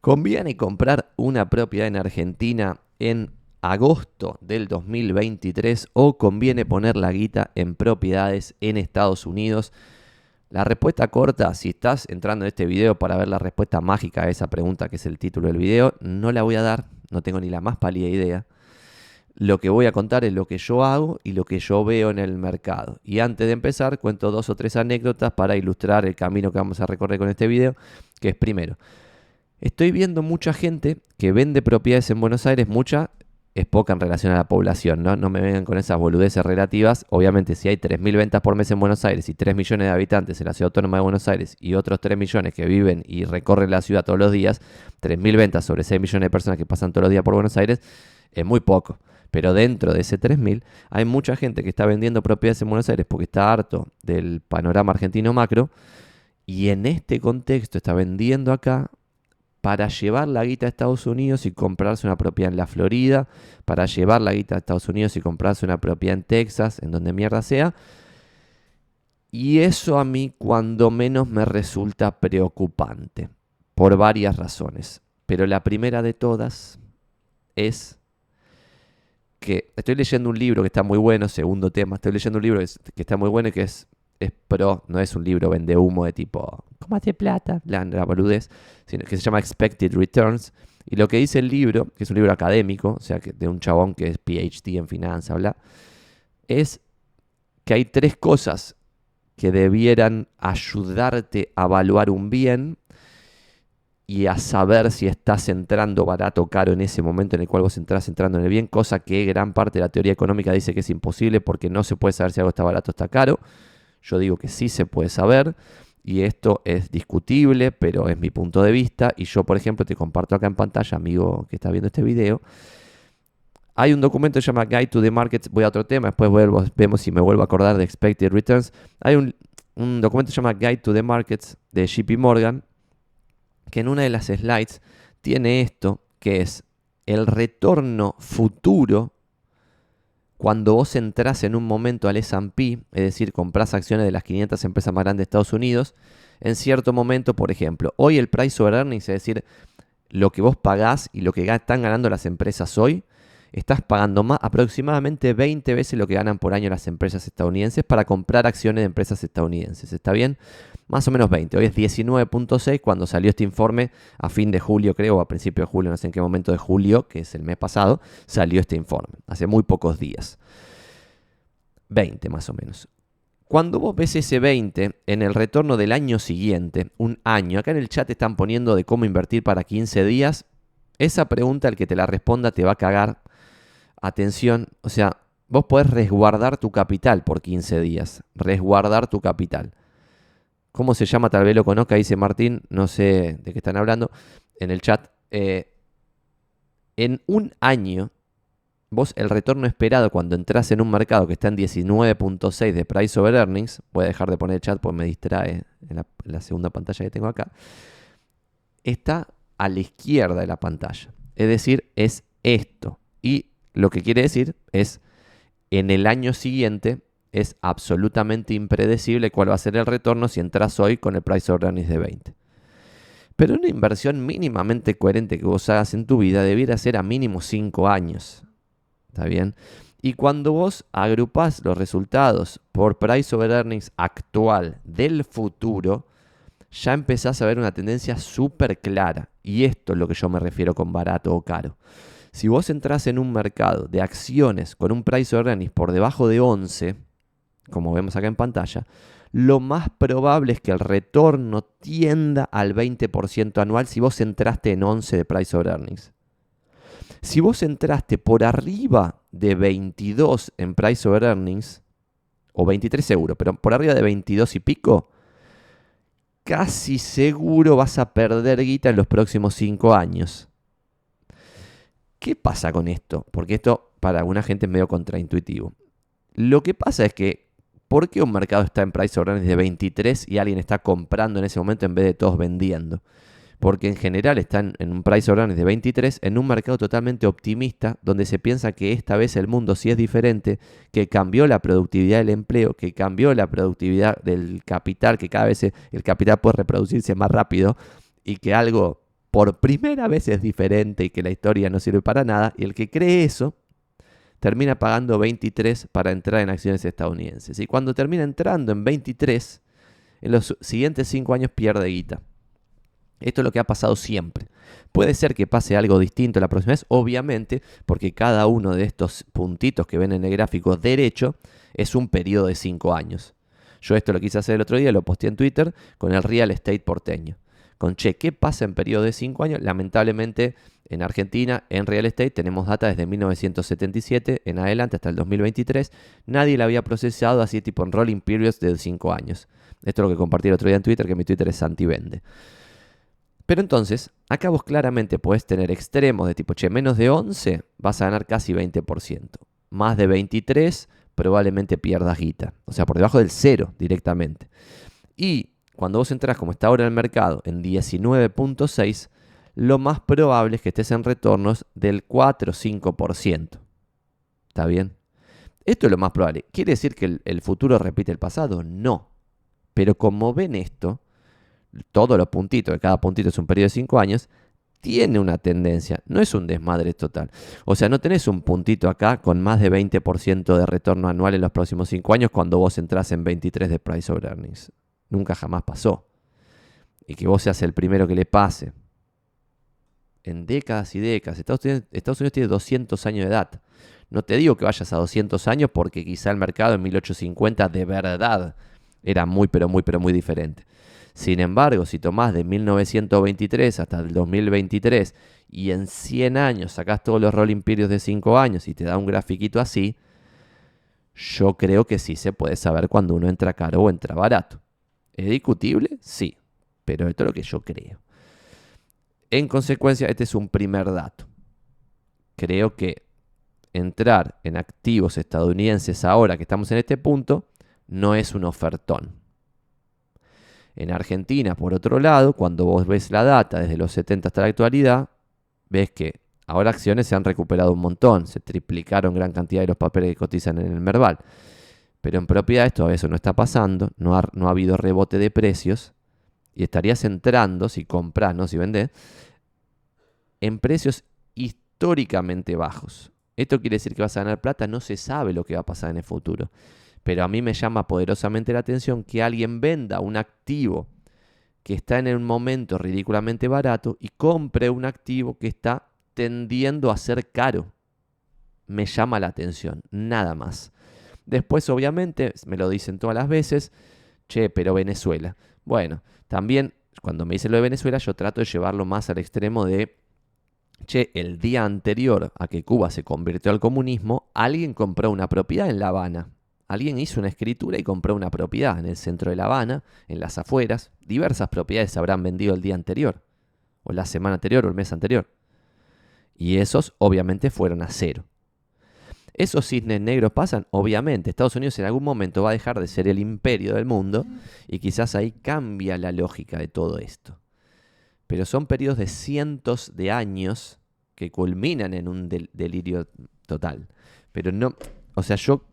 ¿Conviene comprar una propiedad en Argentina en agosto del 2023 o conviene poner la guita en propiedades en Estados Unidos? La respuesta corta, si estás entrando en este video para ver la respuesta mágica a esa pregunta que es el título del video, no la voy a dar, no tengo ni la más pálida idea. Lo que voy a contar es lo que yo hago y lo que yo veo en el mercado. Y antes de empezar, cuento dos o tres anécdotas para ilustrar el camino que vamos a recorrer con este video, que es primero, Estoy viendo mucha gente que vende propiedades en Buenos Aires, mucha es poca en relación a la población, ¿no? No me vengan con esas boludeces relativas. Obviamente, si hay 3.000 ventas por mes en Buenos Aires y 3 millones de habitantes en la ciudad autónoma de Buenos Aires y otros 3 millones que viven y recorren la ciudad todos los días, 3.000 ventas sobre 6 millones de personas que pasan todos los días por Buenos Aires, es muy poco. Pero dentro de ese 3.000 hay mucha gente que está vendiendo propiedades en Buenos Aires porque está harto del panorama argentino macro y en este contexto está vendiendo acá para llevar la guita a Estados Unidos y comprarse una propiedad en la Florida, para llevar la guita a Estados Unidos y comprarse una propiedad en Texas, en donde mierda sea. Y eso a mí cuando menos me resulta preocupante, por varias razones. Pero la primera de todas es que estoy leyendo un libro que está muy bueno, segundo tema, estoy leyendo un libro que está muy bueno y que es es pro, no es un libro vende humo de tipo, ¿cómo hace plata? La, la boludez, sino que se llama Expected Returns. Y lo que dice el libro, que es un libro académico, o sea, que de un chabón que es PhD en finanzas, bla, es que hay tres cosas que debieran ayudarte a evaluar un bien y a saber si estás entrando barato o caro en ese momento en el cual vos entras entrando en el bien, cosa que gran parte de la teoría económica dice que es imposible porque no se puede saber si algo está barato o está caro. Yo digo que sí se puede saber y esto es discutible, pero es mi punto de vista y yo, por ejemplo, te comparto acá en pantalla, amigo que está viendo este video. Hay un documento que se llama Guide to the Markets, voy a otro tema, después vemos si me vuelvo a acordar de Expected Returns. Hay un, un documento que se llama Guide to the Markets de JP Morgan, que en una de las slides tiene esto, que es el retorno futuro cuando vos entras en un momento al SP, es decir, compras acciones de las 500 empresas más grandes de Estados Unidos, en cierto momento, por ejemplo, hoy el price over earnings, es decir, lo que vos pagás y lo que están ganando las empresas hoy, estás pagando más, aproximadamente 20 veces lo que ganan por año las empresas estadounidenses para comprar acciones de empresas estadounidenses. ¿Está bien? Más o menos 20. Hoy es 19.6 cuando salió este informe a fin de julio, creo, o a principio de julio, no sé en qué momento de julio, que es el mes pasado, salió este informe. Hace muy pocos días. 20 más o menos. Cuando vos ves ese 20 en el retorno del año siguiente, un año, acá en el chat están poniendo de cómo invertir para 15 días, esa pregunta, el que te la responda, te va a cagar atención, o sea, vos podés resguardar tu capital por 15 días, resguardar tu capital. ¿Cómo se llama? Tal vez lo conozca, dice Martín, no sé de qué están hablando en el chat. Eh, en un año, vos el retorno esperado cuando entras en un mercado que está en 19.6 de price over earnings, voy a dejar de poner el chat porque me distrae en la, en la segunda pantalla que tengo acá, está a la izquierda de la pantalla. Es decir, es esto. Y lo que quiere decir es, en el año siguiente es absolutamente impredecible cuál va a ser el retorno si entras hoy con el price of earnings de 20. Pero una inversión mínimamente coherente que vos hagas en tu vida debiera ser a mínimo 5 años. ¿Está bien? Y cuando vos agrupás los resultados por price over earnings actual del futuro, ya empezás a ver una tendencia súper clara. Y esto es lo que yo me refiero con barato o caro. Si vos entras en un mercado de acciones con un price earnings por debajo de 11, como vemos acá en pantalla, lo más probable es que el retorno tienda al 20% anual si vos entraste en 11 de price earnings. Si vos entraste por arriba de 22 en price over earnings, o 23 seguro, pero por arriba de 22 y pico, casi seguro vas a perder guita en los próximos 5 años. ¿Qué pasa con esto? Porque esto para alguna gente es medio contraintuitivo. Lo que pasa es que, ¿por qué un mercado está en price earnings de 23 y alguien está comprando en ese momento en vez de todos vendiendo? Porque en general están en un price earnings de 23 en un mercado totalmente optimista, donde se piensa que esta vez el mundo sí es diferente, que cambió la productividad del empleo, que cambió la productividad del capital, que cada vez el capital puede reproducirse más rápido y que algo por primera vez es diferente y que la historia no sirve para nada, y el que cree eso termina pagando 23 para entrar en acciones estadounidenses. Y cuando termina entrando en 23, en los siguientes 5 años pierde guita. Esto es lo que ha pasado siempre. Puede ser que pase algo distinto la próxima vez, obviamente, porque cada uno de estos puntitos que ven en el gráfico derecho es un periodo de 5 años. Yo esto lo quise hacer el otro día, lo posté en Twitter con el real estate porteño. Con, che, ¿qué pasa en periodo de 5 años? Lamentablemente, en Argentina, en real estate, tenemos data desde 1977 en adelante hasta el 2023. Nadie la había procesado así tipo en rolling periods de 5 años. Esto es lo que compartí el otro día en Twitter, que mi Twitter es anti-vende. Pero entonces, acá vos claramente podés tener extremos de tipo, che, menos de 11 vas a ganar casi 20%. Más de 23 probablemente pierdas guita. O sea, por debajo del cero directamente. Y cuando vos entras como está ahora el mercado en 19.6, lo más probable es que estés en retornos del 4 o 5%. ¿Está bien? Esto es lo más probable. ¿Quiere decir que el, futuro repite el pasado? No. Pero como ven esto, todos los puntitos, cada puntito es un periodo de 5 años, tiene una tendencia, no es un desmadre total. O sea, no tenés un puntito acá con más de 20% de retorno anual en los próximos 5 años cuando vos entras en 23 de price over earnings. Nunca jamás pasó. Y que vos seas el primero que le pase. En décadas y décadas. Estados Unidos, tiene 200 años de edad. No te digo que vayas a 200 años porque quizá el mercado en 1850 de verdad era muy, pero muy, pero muy diferente. Sin embargo, si tomás de 1923 hasta el 2023 y en 100 años sacás todos los rolling periods de 5 años y te da un grafiquito así, yo creo que sí se puede saber cuando uno entra caro o entra barato. ¿Es discutible? Sí, pero esto es lo que yo creo. En consecuencia, este es un primer dato. Creo que entrar en activos estadounidenses ahora que estamos en este punto no es un ofertón. En Argentina, por otro lado, cuando vos ves la data desde los 70 hasta la actualidad, ves que ahora acciones se han recuperado un montón, se triplicaron gran cantidad de los papeles que cotizan en el Merval. Pero en propiedades todavía eso no está pasando, no ha, no ha habido rebote de precios y estarías entrando, si compras, no si vendés, en precios históricamente bajos. Esto quiere decir que vas a ganar plata, no se sabe lo que va a pasar en el futuro. Pero a mí me llama poderosamente la atención que alguien venda un activo que está en un momento ridículamente barato y compre un activo que está tendiendo a ser caro. Me llama la atención, nada más. Después, obviamente, me lo dicen todas las veces, che, pero Venezuela. Bueno, también cuando me dicen lo de Venezuela, yo trato de llevarlo más al extremo de, che, el día anterior a que Cuba se convirtió al comunismo, alguien compró una propiedad en La Habana. Alguien hizo una escritura y compró una propiedad en el centro de La Habana, en las afueras. Diversas propiedades se habrán vendido el día anterior, o la semana anterior, o el mes anterior. Y esos obviamente fueron a cero. ¿Esos cisnes negros pasan? Obviamente. Estados Unidos en algún momento va a dejar de ser el imperio del mundo y quizás ahí cambia la lógica de todo esto. Pero son periodos de cientos de años que culminan en un delirio total. Pero no, o sea, yo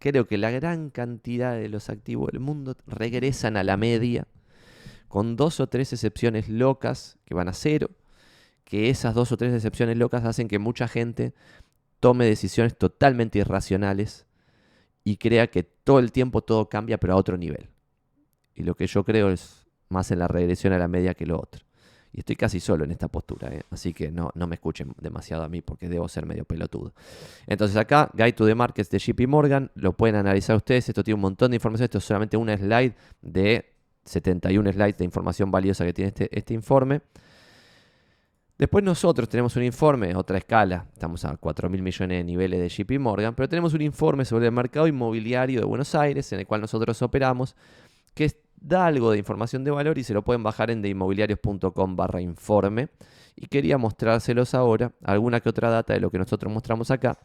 creo que la gran cantidad de los activos del mundo regresan a la media, con dos o tres excepciones locas que van a cero, que esas dos o tres excepciones locas hacen que mucha gente tome decisiones totalmente irracionales y crea que todo el tiempo todo cambia pero a otro nivel. Y lo que yo creo es más en la regresión a la media que lo otro. Y estoy casi solo en esta postura, ¿eh? así que no, no me escuchen demasiado a mí porque debo ser medio pelotudo. Entonces acá, Guide to the Markets de JP Morgan, lo pueden analizar ustedes, esto tiene un montón de información, esto es solamente una slide de 71 slides de información valiosa que tiene este, este informe. Después nosotros tenemos un informe, otra escala, estamos a 4 mil millones de niveles de JP Morgan, pero tenemos un informe sobre el mercado inmobiliario de Buenos Aires, en el cual nosotros operamos, que da algo de información de valor y se lo pueden bajar en deinmobiliarios.com barra informe. Y quería mostrárselos ahora, alguna que otra data de lo que nosotros mostramos acá,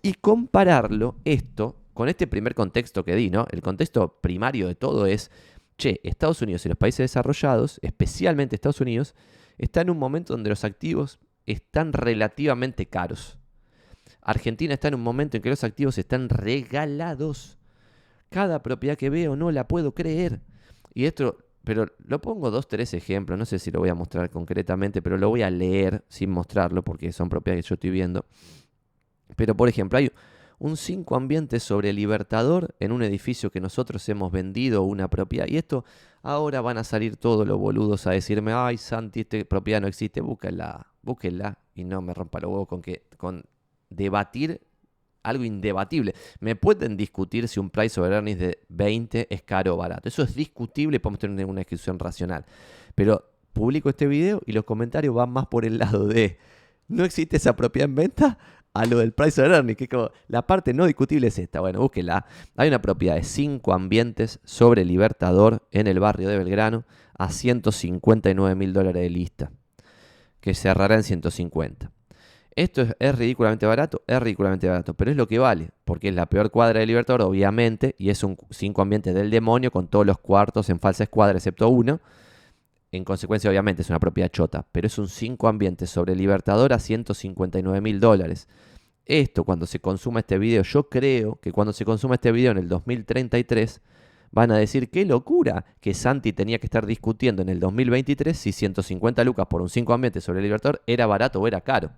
y compararlo esto con este primer contexto que di, ¿no? El contexto primario de todo es, che, Estados Unidos y los países desarrollados, especialmente Estados Unidos, están en un momento donde los activos están relativamente caros. Argentina está en un momento en que los activos están regalados. Cada propiedad que veo no la puedo creer. Y esto pero lo pongo dos, tres ejemplos, no sé si lo voy a mostrar concretamente, pero lo voy a leer sin mostrarlo porque son propiedades que yo estoy viendo. Pero por ejemplo, hay un 5 ambientes sobre Libertador en un edificio que nosotros hemos vendido una propiedad. Y esto ahora van a salir todos los boludos a decirme, ay Santi, esta propiedad no existe, búsquenla, búsquenla. Y no me rompa los huevos con que con debatir algo indebatible. Me pueden discutir si un price over earnings de 20 es caro o barato. Eso es discutible podemos tener una discusión racional. Pero publico este video y los comentarios van más por el lado de no existe esa propiedad en venta a lo del price of earnings, que como la parte no discutible es esta. Bueno, búsquela. Hay una propiedad de 5 ambientes sobre Libertador en el barrio de Belgrano a 159 mil dólares de lista, que cerrará en 150. Esto es, ridículamente barato, es ridículamente barato, pero es lo que vale, porque es la peor cuadra de Libertador, obviamente, y es un 5 ambientes del demonio con todos los cuartos en falsa escuadra, excepto uno. En consecuencia, obviamente, es una propiedad chota, pero es un 5 ambientes sobre Libertador a 159 mil dólares. Esto, cuando se consuma este video, yo creo que cuando se consuma este video en el 2033, van a decir qué locura que Santi tenía que estar discutiendo en el 2023 si 150 lucas por un 5 ambientes sobre Libertador era barato o era caro.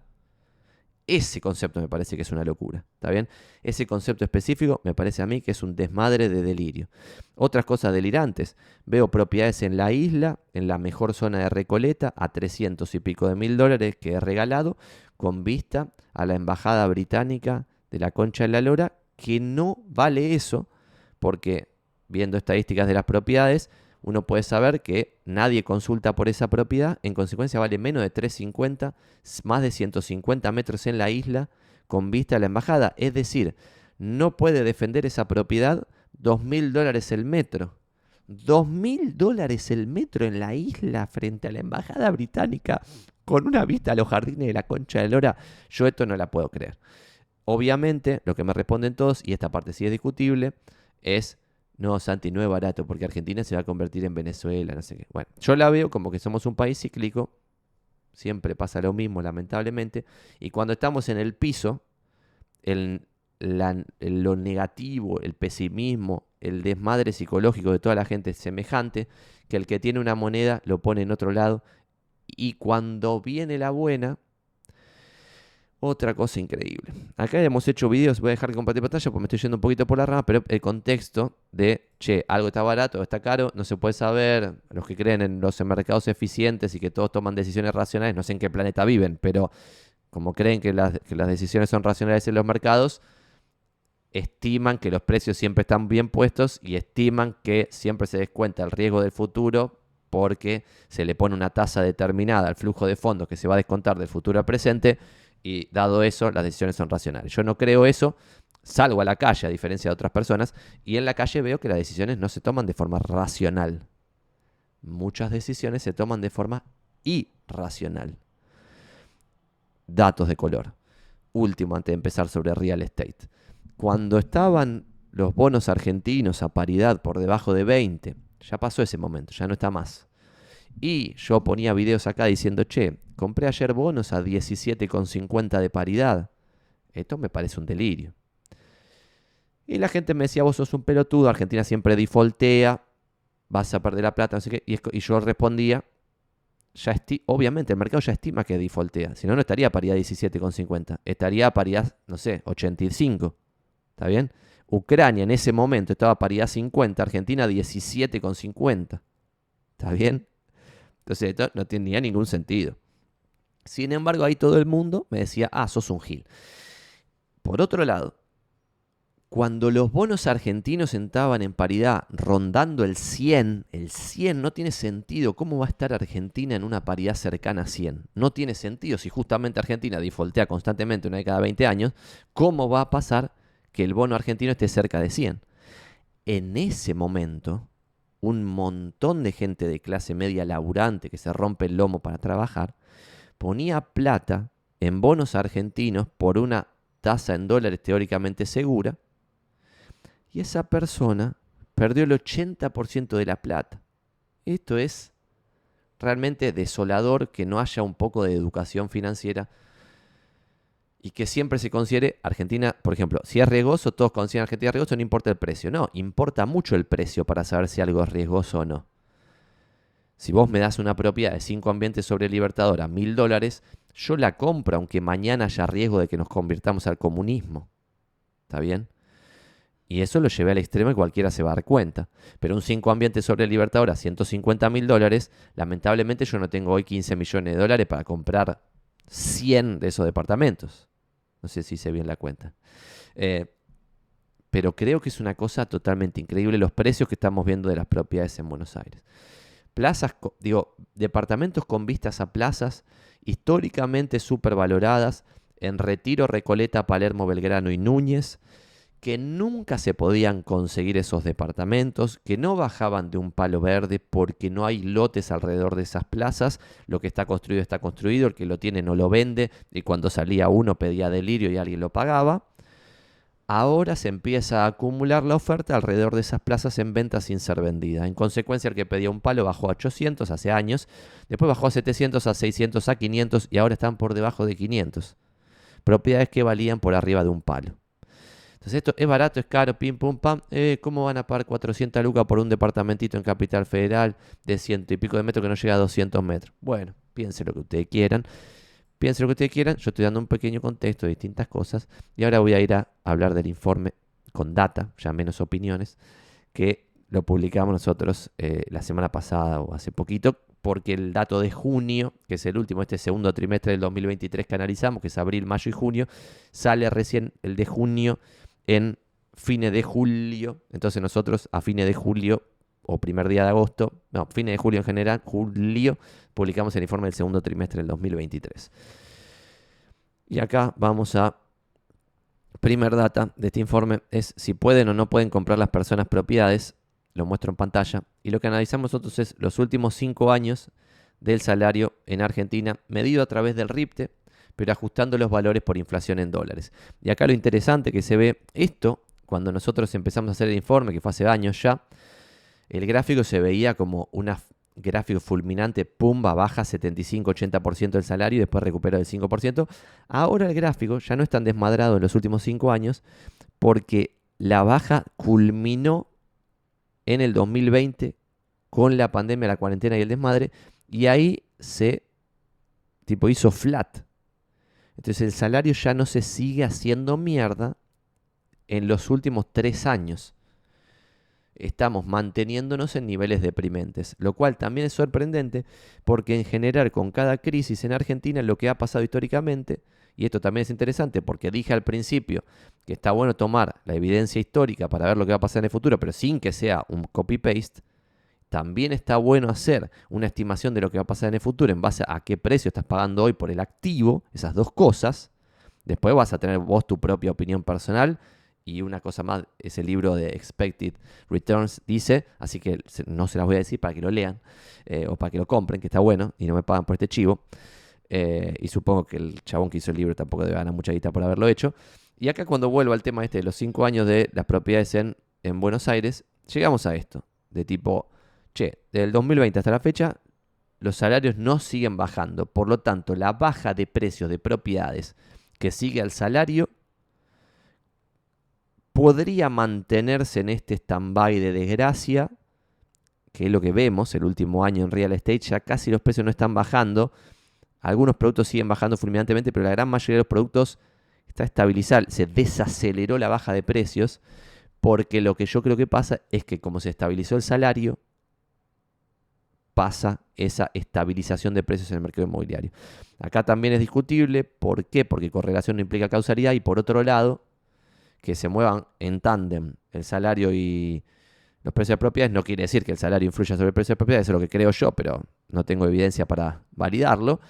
Ese concepto me parece que es una locura, ¿está bien? Ese concepto específico me parece a mí que es un desmadre de delirio. Otras cosas delirantes. Veo propiedades en la isla, en la mejor zona de Recoleta, a 300 y pico de mil dólares que he regalado, con vista a la embajada británica de la Concha de la Lora, que no vale eso, porque viendo estadísticas de las propiedades, uno puede saber que nadie consulta por esa propiedad, en consecuencia vale menos de 350, más de 150 metros en la isla con vista a la embajada. Es decir, no puede defender esa propiedad 2.000 dólares el metro. 2.000 dólares el metro en la isla frente a la embajada británica con una vista a los jardines de la Concha de Lora. Yo esto no la puedo creer. Obviamente, lo que me responden todos, y esta parte sí es discutible, es no, Santi, no es barato porque Argentina se va a convertir en Venezuela, no sé qué. Bueno, yo la veo como que somos un país cíclico, siempre pasa lo mismo, lamentablemente, y cuando estamos en el piso, el, lo negativo, el pesimismo, el desmadre psicológico de toda la gente es semejante, que el que tiene una moneda lo pone en otro lado, y cuando viene la buena, otra cosa increíble. Acá hemos hecho videos, voy a dejar de compartir pantalla porque me estoy yendo un poquito por la rama, pero el contexto de, che, algo está barato está caro, no se puede saber. Los que creen en los mercados eficientes y que todos toman decisiones racionales, no sé en qué planeta viven, pero como creen que las, que las decisiones son racionales en los mercados, estiman que los precios siempre están bien puestos y estiman que siempre se descuenta el riesgo del futuro porque se le pone una tasa determinada al flujo de fondos que se va a descontar del futuro al presente y dado eso, las decisiones son racionales. Yo no creo eso, salgo a la calle a diferencia de otras personas y en la calle veo que las decisiones no se toman de forma racional. Muchas decisiones se toman de forma irracional. Datos de color. Último antes de empezar sobre real estate. Cuando estaban los bonos argentinos a paridad por debajo de 20, ya pasó ese momento, ya no está más. Y yo ponía videos acá diciendo, che, compré ayer bonos a 17,50 de paridad. Esto me parece un delirio. Y la gente me decía, vos sos un pelotudo, Argentina siempre defaultea, vas a perder la plata, no sé. Y, yo respondía, ya obviamente el mercado ya estima que defaultea, si no, no estaría a paridad 17,50, estaría a paridad, no sé, 85. ¿Está bien? Ucrania en ese momento estaba a paridad 50, Argentina 17,50. ¿Está bien? Entonces esto no tenía ningún sentido. Sin embargo, ahí todo el mundo me decía, ah, sos un gil. Por otro lado, cuando los bonos argentinos estaban en paridad rondando el 100, el 100 no tiene sentido. ¿Cómo va a estar Argentina en una paridad cercana a 100? No tiene sentido. Si justamente Argentina defaultea constantemente una vez cada 20 años, ¿cómo va a pasar que el bono argentino esté cerca de 100? En ese momento, un montón de gente de clase media laburante que se rompe el lomo para trabajar, ponía plata en bonos argentinos por una tasa en dólares teóricamente segura, y esa persona perdió el 80% de la plata. Esto es realmente desolador que no haya un poco de educación financiera y que siempre se considere Argentina, por ejemplo, si es riesgoso, todos consideran Argentina riesgoso, no importa el precio. No, importa mucho el precio para saber si algo es riesgoso o no. Si vos me das una propiedad de 5 ambientes sobre el Libertador a mil dólares, yo la compro aunque mañana haya riesgo de que nos convirtamos al comunismo. ¿Está bien? Y eso lo llevé al extremo y cualquiera se va a dar cuenta. Pero un 5 ambientes sobre el Libertador a 150 mil dólares, lamentablemente yo no tengo hoy 15 millones de dólares para comprar 100 de esos departamentos. No sé si hice bien la cuenta. Eh, pero creo que es una cosa totalmente increíble los precios que estamos viendo de las propiedades en Buenos Aires. Plazas, digo, departamentos con vistas a plazas históricamente supervaloradas en Retiro, Recoleta, Palermo, Belgrano y Núñez, que nunca se podían conseguir esos departamentos, que no bajaban de un palo verde porque no hay lotes alrededor de esas plazas, lo que está construido está construido, el que lo tiene no lo vende, y cuando salía uno pedía delirio y alguien lo pagaba. Ahora se empieza a acumular la oferta alrededor de esas plazas en venta sin ser vendida. En consecuencia, el que pedía un palo bajó a 800 hace años, después bajó a 700, a 600, a 500 y ahora están por debajo de 500. Propiedades que valían por arriba de un palo. Entonces esto es barato, es caro, pim, pum, pam. Eh, ¿Cómo van a pagar 400 lucas por un departamentito en Capital Federal de ciento y pico de metros que no llega a 200 metros? Bueno, piensen lo que ustedes quieran. Piensen lo que ustedes quieran. Yo estoy dando un pequeño contexto de distintas cosas. Y ahora voy a ir a hablar del informe con data, ya menos opiniones, que lo publicamos nosotros eh, la semana pasada o hace poquito, porque el dato de junio, que es el último, este segundo trimestre del 2023 que analizamos, que es abril, mayo y junio, sale recién el de junio en fines de julio. Entonces nosotros a fines de julio o primer día de agosto, no, fines de julio en general, julio, publicamos el informe del segundo trimestre del 2023. Y acá vamos a primer data de este informe es si pueden o no pueden comprar las personas propiedades, lo muestro en pantalla, y lo que analizamos nosotros es los últimos cinco años del salario en Argentina medido a través del RIPTE, pero ajustando los valores por inflación en dólares. Y acá lo interesante que se ve esto, cuando nosotros empezamos a hacer el informe, que fue hace años ya, el gráfico se veía como un gráfico fulminante, pumba, baja 75-80% del salario y después recupera el 5%. Ahora el gráfico ya no es tan desmadrado en los últimos 5 años porque la baja culminó en el 2020 con la pandemia, la cuarentena y el desmadre y ahí se tipo hizo flat. Entonces el salario ya no se sigue haciendo mierda en los últimos tres años. Estamos manteniéndonos en niveles deprimentes, lo cual también es sorprendente porque en general con cada crisis en Argentina lo que ha pasado históricamente, y esto también es interesante porque dije al principio que está bueno tomar la evidencia histórica para ver lo que va a pasar en el futuro, pero sin que sea un copy-paste, también está bueno hacer una estimación de lo que va a pasar en el futuro en base a qué precio estás pagando hoy por el activo, esas dos cosas. Después vas a tener vos tu propia opinión personal. Y una cosa más, ese libro de Expected Returns dice, así que no se las voy a decir para que lo lean eh, o para que lo compren, que está bueno y no me pagan por este chivo. Eh, y supongo que el chabón que hizo el libro tampoco debe ganar mucha guita por haberlo hecho. Y acá cuando vuelvo al tema este de los cinco años de las propiedades en, en Buenos Aires, llegamos a esto, de tipo, che, del 2020 hasta la fecha, los salarios no siguen bajando. Por lo tanto, la baja de precios de propiedades que sigue al salario podría mantenerse en este stand-by de desgracia, que es lo que vemos el último año en real estate, ya casi los precios no están bajando. Algunos productos siguen bajando fulminantemente, pero la gran mayoría de los productos está estabilizado. Se desaceleró la baja de precios, porque lo que yo creo que pasa es que como se estabilizó el salario, pasa esa estabilización de precios en el mercado inmobiliario. Acá también es discutible, ¿por qué? Porque correlación no implica causalidad y por otro lado, que se muevan en tándem el salario y los precios de propiedades no quiere decir que el salario influya sobre el precio de propiedades, eso es lo que creo yo, pero no tengo evidencia para validarlo.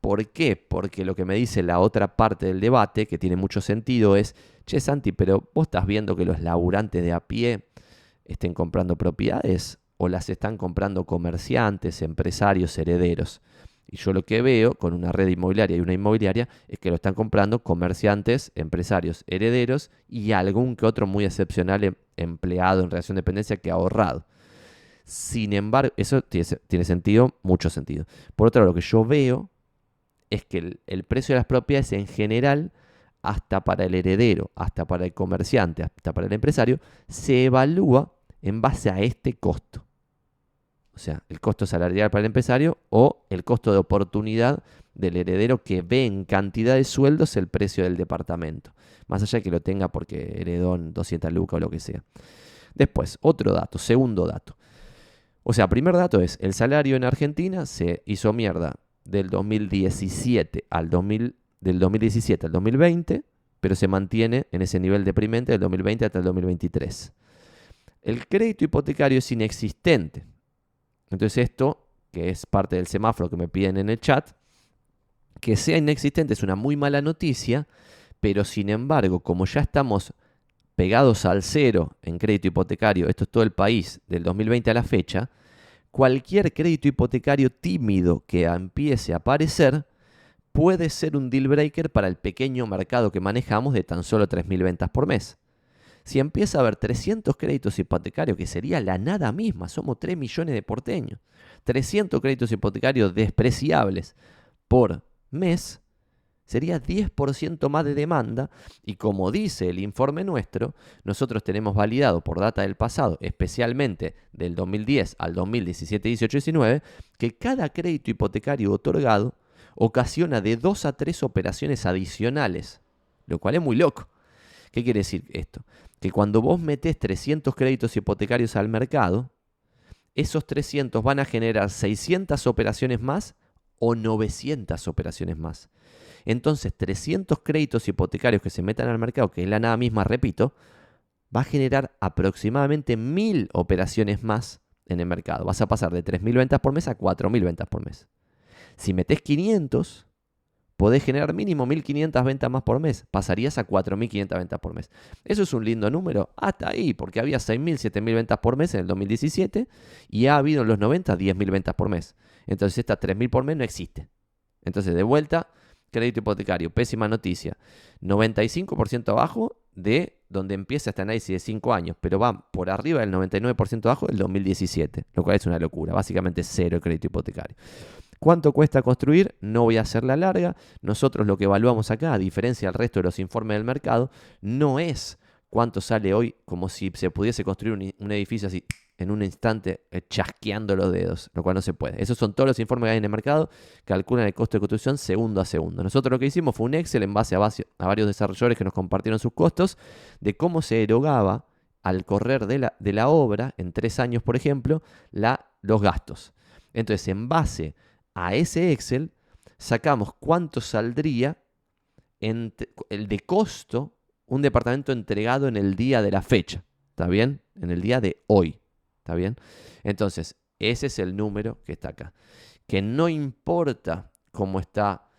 ¿Por qué? Porque lo que me dice la otra parte del debate, que tiene mucho sentido, es, che Santi, pero vos estás viendo que los laburantes de a pie estén comprando propiedades o las están comprando comerciantes, empresarios, herederos. Y yo lo que veo con una red inmobiliaria y una inmobiliaria es que lo están comprando comerciantes, empresarios, herederos y algún que otro muy excepcional em, empleado en relación de dependencia que ha ahorrado. Sin embargo, eso tiene, sentido, mucho sentido. Por otro lado, lo que yo veo es que el precio de las propiedades en general, hasta para el heredero, hasta para el comerciante, hasta para el empresario, se evalúa en base a este costo. O sea, el costo salarial para el empresario o el costo de oportunidad del heredero que ve en cantidad de sueldos el precio del departamento, más allá de que lo tenga porque heredó en 200 lucas o lo que sea. Después, otro dato, segundo dato. O sea, primer dato es, el salario en Argentina se hizo mierda del 2017 al 2000, del 2017 al 2020, pero se mantiene en ese nivel deprimente del 2020 hasta el 2023. El crédito hipotecario es inexistente. Entonces esto, que es parte del semáforo que me piden en el chat, que sea inexistente es una muy mala noticia, pero sin embargo, como ya estamos pegados al cero en crédito hipotecario, esto es todo el país, del 2020 a la fecha, cualquier crédito hipotecario tímido que empiece a aparecer puede ser un deal breaker para el pequeño mercado que manejamos de tan solo 3.000 ventas por mes. Si empieza a haber 300 créditos hipotecarios, que sería la nada misma, somos 3 millones de porteños, 300 créditos hipotecarios despreciables por mes, sería 10% más de demanda y como dice el informe nuestro, nosotros tenemos validado por data del pasado, especialmente del 2010 al 2017, 18, 19, que cada crédito hipotecario otorgado ocasiona de 2 a 3 operaciones adicionales, lo cual es muy loco. ¿Qué quiere decir esto? Que cuando vos metés 300 créditos hipotecarios al mercado, esos 300 van a generar 600 operaciones más o 900 operaciones más. Entonces, 300 créditos hipotecarios que se metan al mercado, que es la nada misma, repito, va a generar aproximadamente 1000 operaciones más en el mercado. Vas a pasar de 3.000 ventas por mes a 4.000 ventas por mes. Si metes 500, podés generar mínimo 1.500 ventas más por mes. Pasarías a 4.500 ventas por mes. Eso es un lindo número hasta ahí, porque había 6.000, 7.000 ventas por mes en el 2017 y ha habido en los 90 10.000 ventas por mes. Entonces esta 3.000 por mes no existe. Entonces de vuelta, crédito hipotecario, pésima noticia. 95% abajo de donde empieza este análisis de 5 años, pero va por arriba del 99% abajo del 2017, lo cual es una locura, básicamente cero crédito hipotecario. ¿Cuánto cuesta construir? No voy a hacerla larga. Nosotros lo que evaluamos acá, a diferencia del resto de los informes del mercado, no es cuánto sale hoy como si se pudiese construir un edificio así en un instante eh, chasqueando los dedos, lo cual no se puede. Esos son todos los informes que hay en el mercado, calculan el costo de construcción segundo a segundo. Nosotros lo que hicimos fue un Excel en base a, varios desarrolladores que nos compartieron sus costos, de cómo se erogaba al correr de la, de la obra, en tres años por ejemplo, la, los gastos. Entonces, en base a ese Excel, sacamos cuánto saldría el de costo un departamento entregado en el día de la fecha. ¿Está bien? En el día de hoy. ¿Está bien? Entonces, ese es el número que está acá. Que no importa cómo está,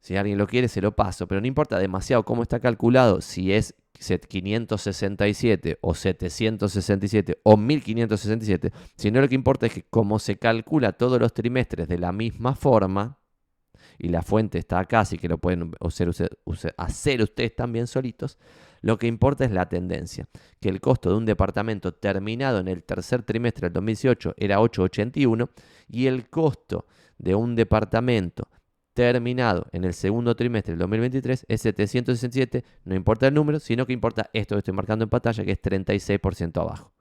si alguien lo quiere, se lo paso, pero no importa demasiado cómo está calculado, si es 567 o 767 o 1567, sino lo que importa es que como se calcula todos los trimestres de la misma forma, y la fuente está acá, así que lo pueden hacer, hacer ustedes también solitos, lo que importa es la tendencia, que el costo de un departamento terminado en el tercer trimestre del 2018 era 8,81 y el costo de un departamento terminado en el segundo trimestre del 2023 es 767, no importa el número, sino que importa esto que estoy marcando en pantalla, que es 36% abajo.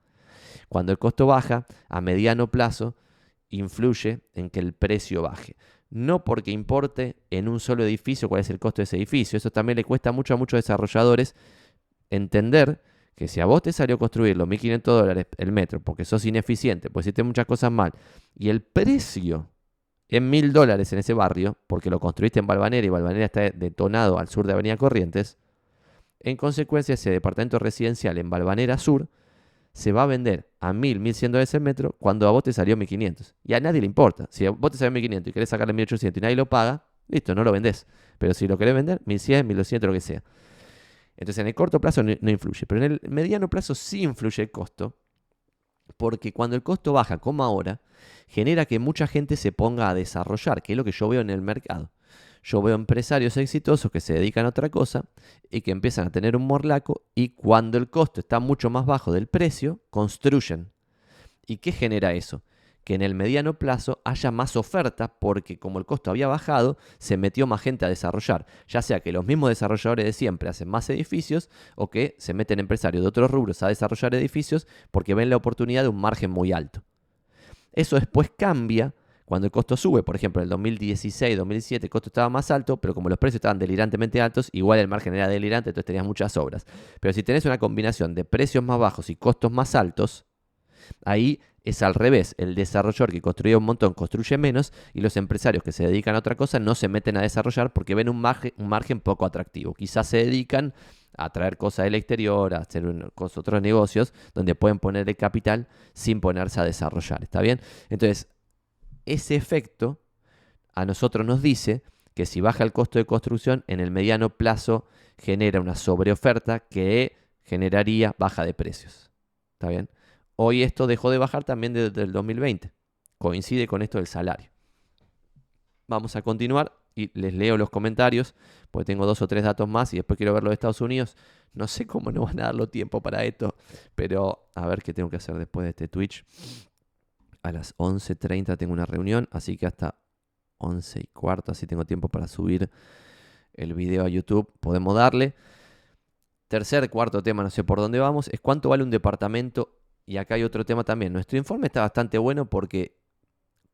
Cuando el costo baja, a mediano plazo, influye en que el precio baje no porque importe en un solo edificio cuál es el costo de ese edificio. Eso también le cuesta mucho a muchos desarrolladores entender que si a vos te salió construir los 1.500 dólares el metro porque sos ineficiente, pues hiciste muchas cosas mal, y el precio en 1.000 dólares en ese barrio, porque lo construiste en Balvanera y Balvanera está detonado al sur de Avenida Corrientes, en consecuencia ese departamento residencial en Balvanera Sur se va a vender a 1.000, 1.100 dólares el metro cuando a vos te salió 1.500. Y a nadie le importa. Si a vos te salió 1.500 y querés sacarle 1.800 y nadie lo paga, listo, no lo vendés. Pero si lo querés vender, 1.100, 1.200, lo que sea. Entonces en el corto plazo no influye, pero en el mediano plazo sí influye el costo, porque cuando el costo baja, como ahora, genera que mucha gente se ponga a desarrollar, que es lo que yo veo en el mercado. Yo veo empresarios exitosos que se dedican a otra cosa y que empiezan a tener un morlaco y cuando el costo está mucho más bajo del precio, construyen. ¿Y qué genera eso? Que en el mediano plazo haya más oferta porque como el costo había bajado, se metió más gente a desarrollar. Ya sea que los mismos desarrolladores de siempre hacen más edificios o que se meten empresarios de otros rubros a desarrollar edificios porque ven la oportunidad de un margen muy alto. Eso después cambia cuando el costo sube, por ejemplo, en el 2016, 2017 el costo estaba más alto, pero como los precios estaban delirantemente altos, igual el margen era delirante, entonces tenías muchas obras. Pero si tenés una combinación de precios más bajos y costos más altos, ahí es al revés. El desarrollador que construye un montón construye menos y los empresarios que se dedican a otra cosa no se meten a desarrollar porque ven un margen, poco atractivo. Quizás se dedican a traer cosas del exterior, a hacer otros negocios donde pueden poner el capital sin ponerse a desarrollar. ¿Está bien? Entonces, ese efecto a nosotros nos dice que si baja el costo de construcción, en el mediano plazo genera una sobreoferta que generaría baja de precios. ¿Está bien? Hoy esto dejó de bajar también desde el 2020. Coincide con esto del salario. Vamos a continuar y les leo los comentarios, porque tengo dos o tres datos más y después quiero ver los de Estados Unidos. No sé cómo no van a darlo tiempo para esto, pero a ver qué tengo que hacer después de este Twitch a las 11.30 tengo una reunión, así que hasta 11 y cuarto, así tengo tiempo para subir el video a YouTube. Podemos darle. Tercer, cuarto tema, no sé por dónde vamos, es cuánto vale un departamento. Y acá hay otro tema también. Nuestro informe está bastante bueno porque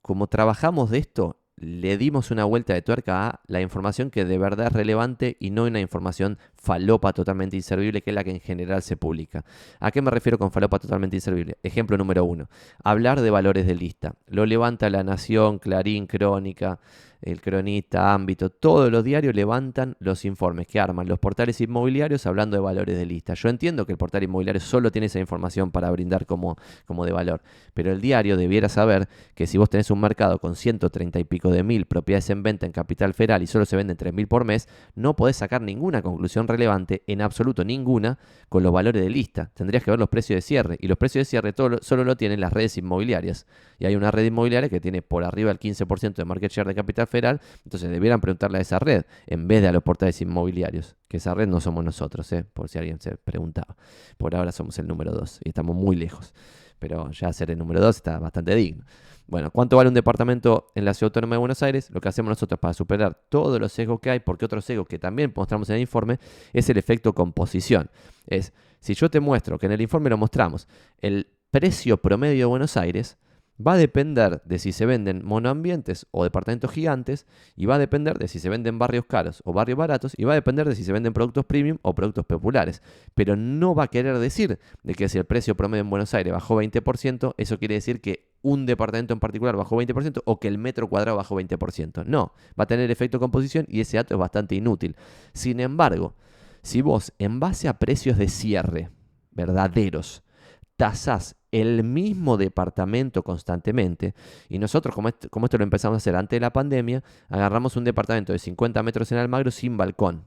como trabajamos de esto, le dimos una vuelta de tuerca a la información que de verdad es relevante y no una información falopa totalmente inservible, que es la que en general se publica. ¿A qué me refiero con falopa totalmente inservible? Ejemplo número uno, hablar de valores de lista. Lo levanta La Nación, Clarín, Crónica, el cronista, ámbito, todos los diarios levantan los informes que arman los portales inmobiliarios hablando de valores de lista. Yo entiendo que el portal inmobiliario solo tiene esa información para brindar como, como de valor, pero el diario debiera saber que si vos tenés un mercado con 130 y pico de mil propiedades en venta en capital federal y solo se venden 3.000 por mes, no podés sacar ninguna conclusión relevante, en absoluto ninguna, con los valores de lista. Tendrías que ver los precios de cierre y los precios de cierre solo lo tienen las redes inmobiliarias. Y hay una red inmobiliaria que tiene por arriba el 15% de market share de capital federal, entonces debieran preguntarle a esa red en vez de a los portales inmobiliarios, que esa red no somos nosotros, ¿eh? por si alguien se preguntaba. Por ahora somos el número 2 y estamos muy lejos, pero ya ser el número 2 está bastante digno. Bueno, ¿cuánto vale un departamento en la Ciudad Autónoma de Buenos Aires? Lo que hacemos nosotros para superar todos los sesgos que hay, porque otro sesgo que también mostramos en el informe es el efecto composición. Es, si yo te muestro, que en el informe lo mostramos, el precio promedio de Buenos Aires, va a depender de si se venden monoambientes o departamentos gigantes, y va a depender de si se venden barrios caros o barrios baratos, y va a depender de si se venden productos premium o productos populares. Pero no va a querer decir de que si el precio promedio en Buenos Aires bajó 20%, eso quiere decir que un departamento en particular bajó 20% o que el metro cuadrado bajó 20%. No, va a tener efecto composición y ese dato es bastante inútil. Sin embargo, si vos en base a precios de cierre verdaderos tasás el mismo departamento constantemente. Y nosotros, como como esto lo empezamos a hacer antes de la pandemia, agarramos un departamento de 50 metros en Almagro sin balcón,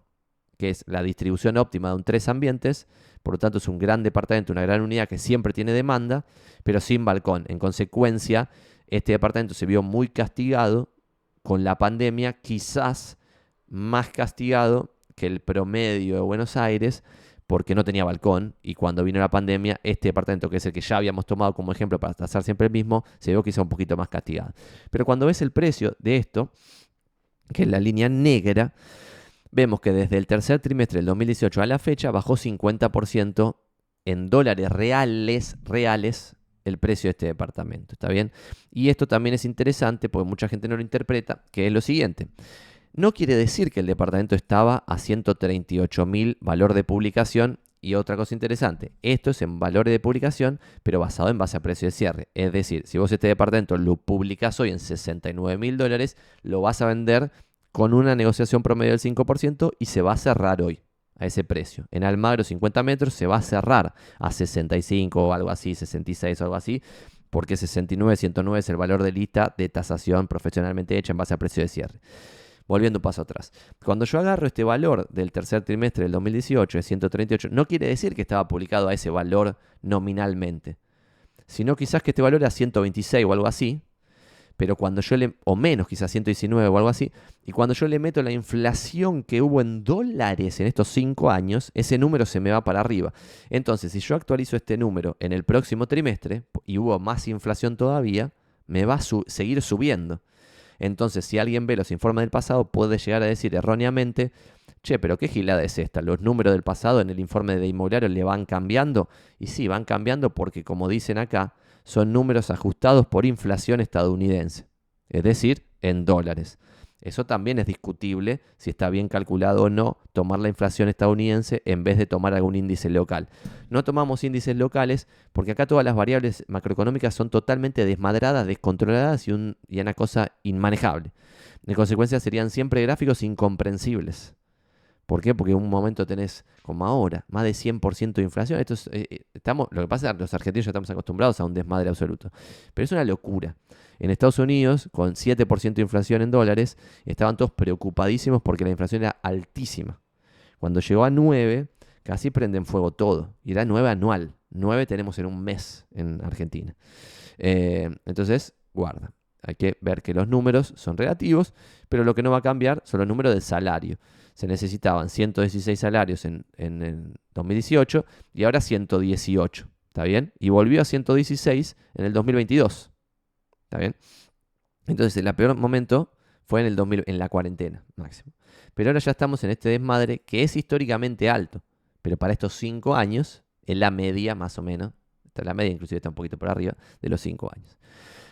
que es la distribución óptima de un tres ambientes. Por lo tanto, es un gran departamento, una gran unidad que siempre tiene demanda, pero sin balcón. En consecuencia, este departamento se vio muy castigado con la pandemia, quizás más castigado que el promedio de Buenos Aires porque no tenía balcón y cuando vino la pandemia, este departamento, que es el que ya habíamos tomado como ejemplo para tasar siempre el mismo, se vio quizá un poquito más castigado. Pero cuando ves el precio de esto, que es la línea negra, vemos que desde el tercer trimestre del 2018 a la fecha bajó 50% en dólares reales, reales, el precio de este departamento. ¿Está bien? Y esto también es interesante porque mucha gente no lo interpreta, que es lo siguiente. No quiere decir que el departamento estaba a 138 mil valor de publicación. Y otra cosa interesante, esto es en valores de publicación, pero basado en base a precio de cierre. Es decir, si vos este departamento lo publicas hoy en 69 mil dólares, lo vas a vender con una negociación promedio del 5% y se va a cerrar hoy a ese precio. En Almagro 50 metros se va a cerrar a 65 o algo así, 66 o algo así, porque 69, 109 es el valor de lista de tasación profesionalmente hecha en base a precio de cierre. Volviendo un paso atrás. Cuando yo agarro este valor del tercer trimestre del 2018 de 138, no quiere decir que estaba publicado a ese valor nominalmente, sino quizás que este valor era 126 o algo así, pero cuando yo le, o menos quizás 119 o algo así, y cuando yo le meto la inflación que hubo en dólares en estos 5 años, ese número se me va para arriba. Entonces, si yo actualizo este número en el próximo trimestre, y hubo más inflación todavía, me va a seguir subiendo. Entonces, si alguien ve los informes del pasado, puede llegar a decir erróneamente, che, pero qué gilada es esta, los números del pasado en el informe de inmobiliario le van cambiando. Y sí, van cambiando porque, como dicen acá, son números ajustados por inflación estadounidense, es decir, en dólares. Eso también es discutible si está bien calculado o no tomar la inflación estadounidense en vez de tomar algún índice local. No tomamos índices locales porque acá todas las variables macroeconómicas son totalmente desmadradas, descontroladas y, y una cosa inmanejable. De consecuencia serían siempre gráficos incomprensibles. ¿Por qué? Porque en un momento tenés, como ahora, más de 100% de inflación. Esto eh, eh, estamos, lo que pasa es que los argentinos ya estamos acostumbrados a un desmadre absoluto. Pero es una locura. En Estados Unidos, con 7% de inflación en dólares, estaban todos preocupadísimos porque la inflación era altísima. Cuando llegó a 9, casi prenden fuego todo. Y era 9 anual. 9 tenemos en un mes en Argentina. Eh, entonces, guarda. Hay que ver que los números son relativos, pero lo que no va a cambiar son los números de salario se necesitaban 116 salarios en, en, 2018 y ahora 118. ¿Está bien? Y volvió a 116 en el 2022. ¿Está bien? Entonces, el peor momento fue en el 2000, en la cuarentena máximo. Pero ahora ya estamos en este desmadre que es históricamente alto. Pero para estos 5 años, en la media más o menos, está la media inclusive está un poquito por arriba, de los 5 años.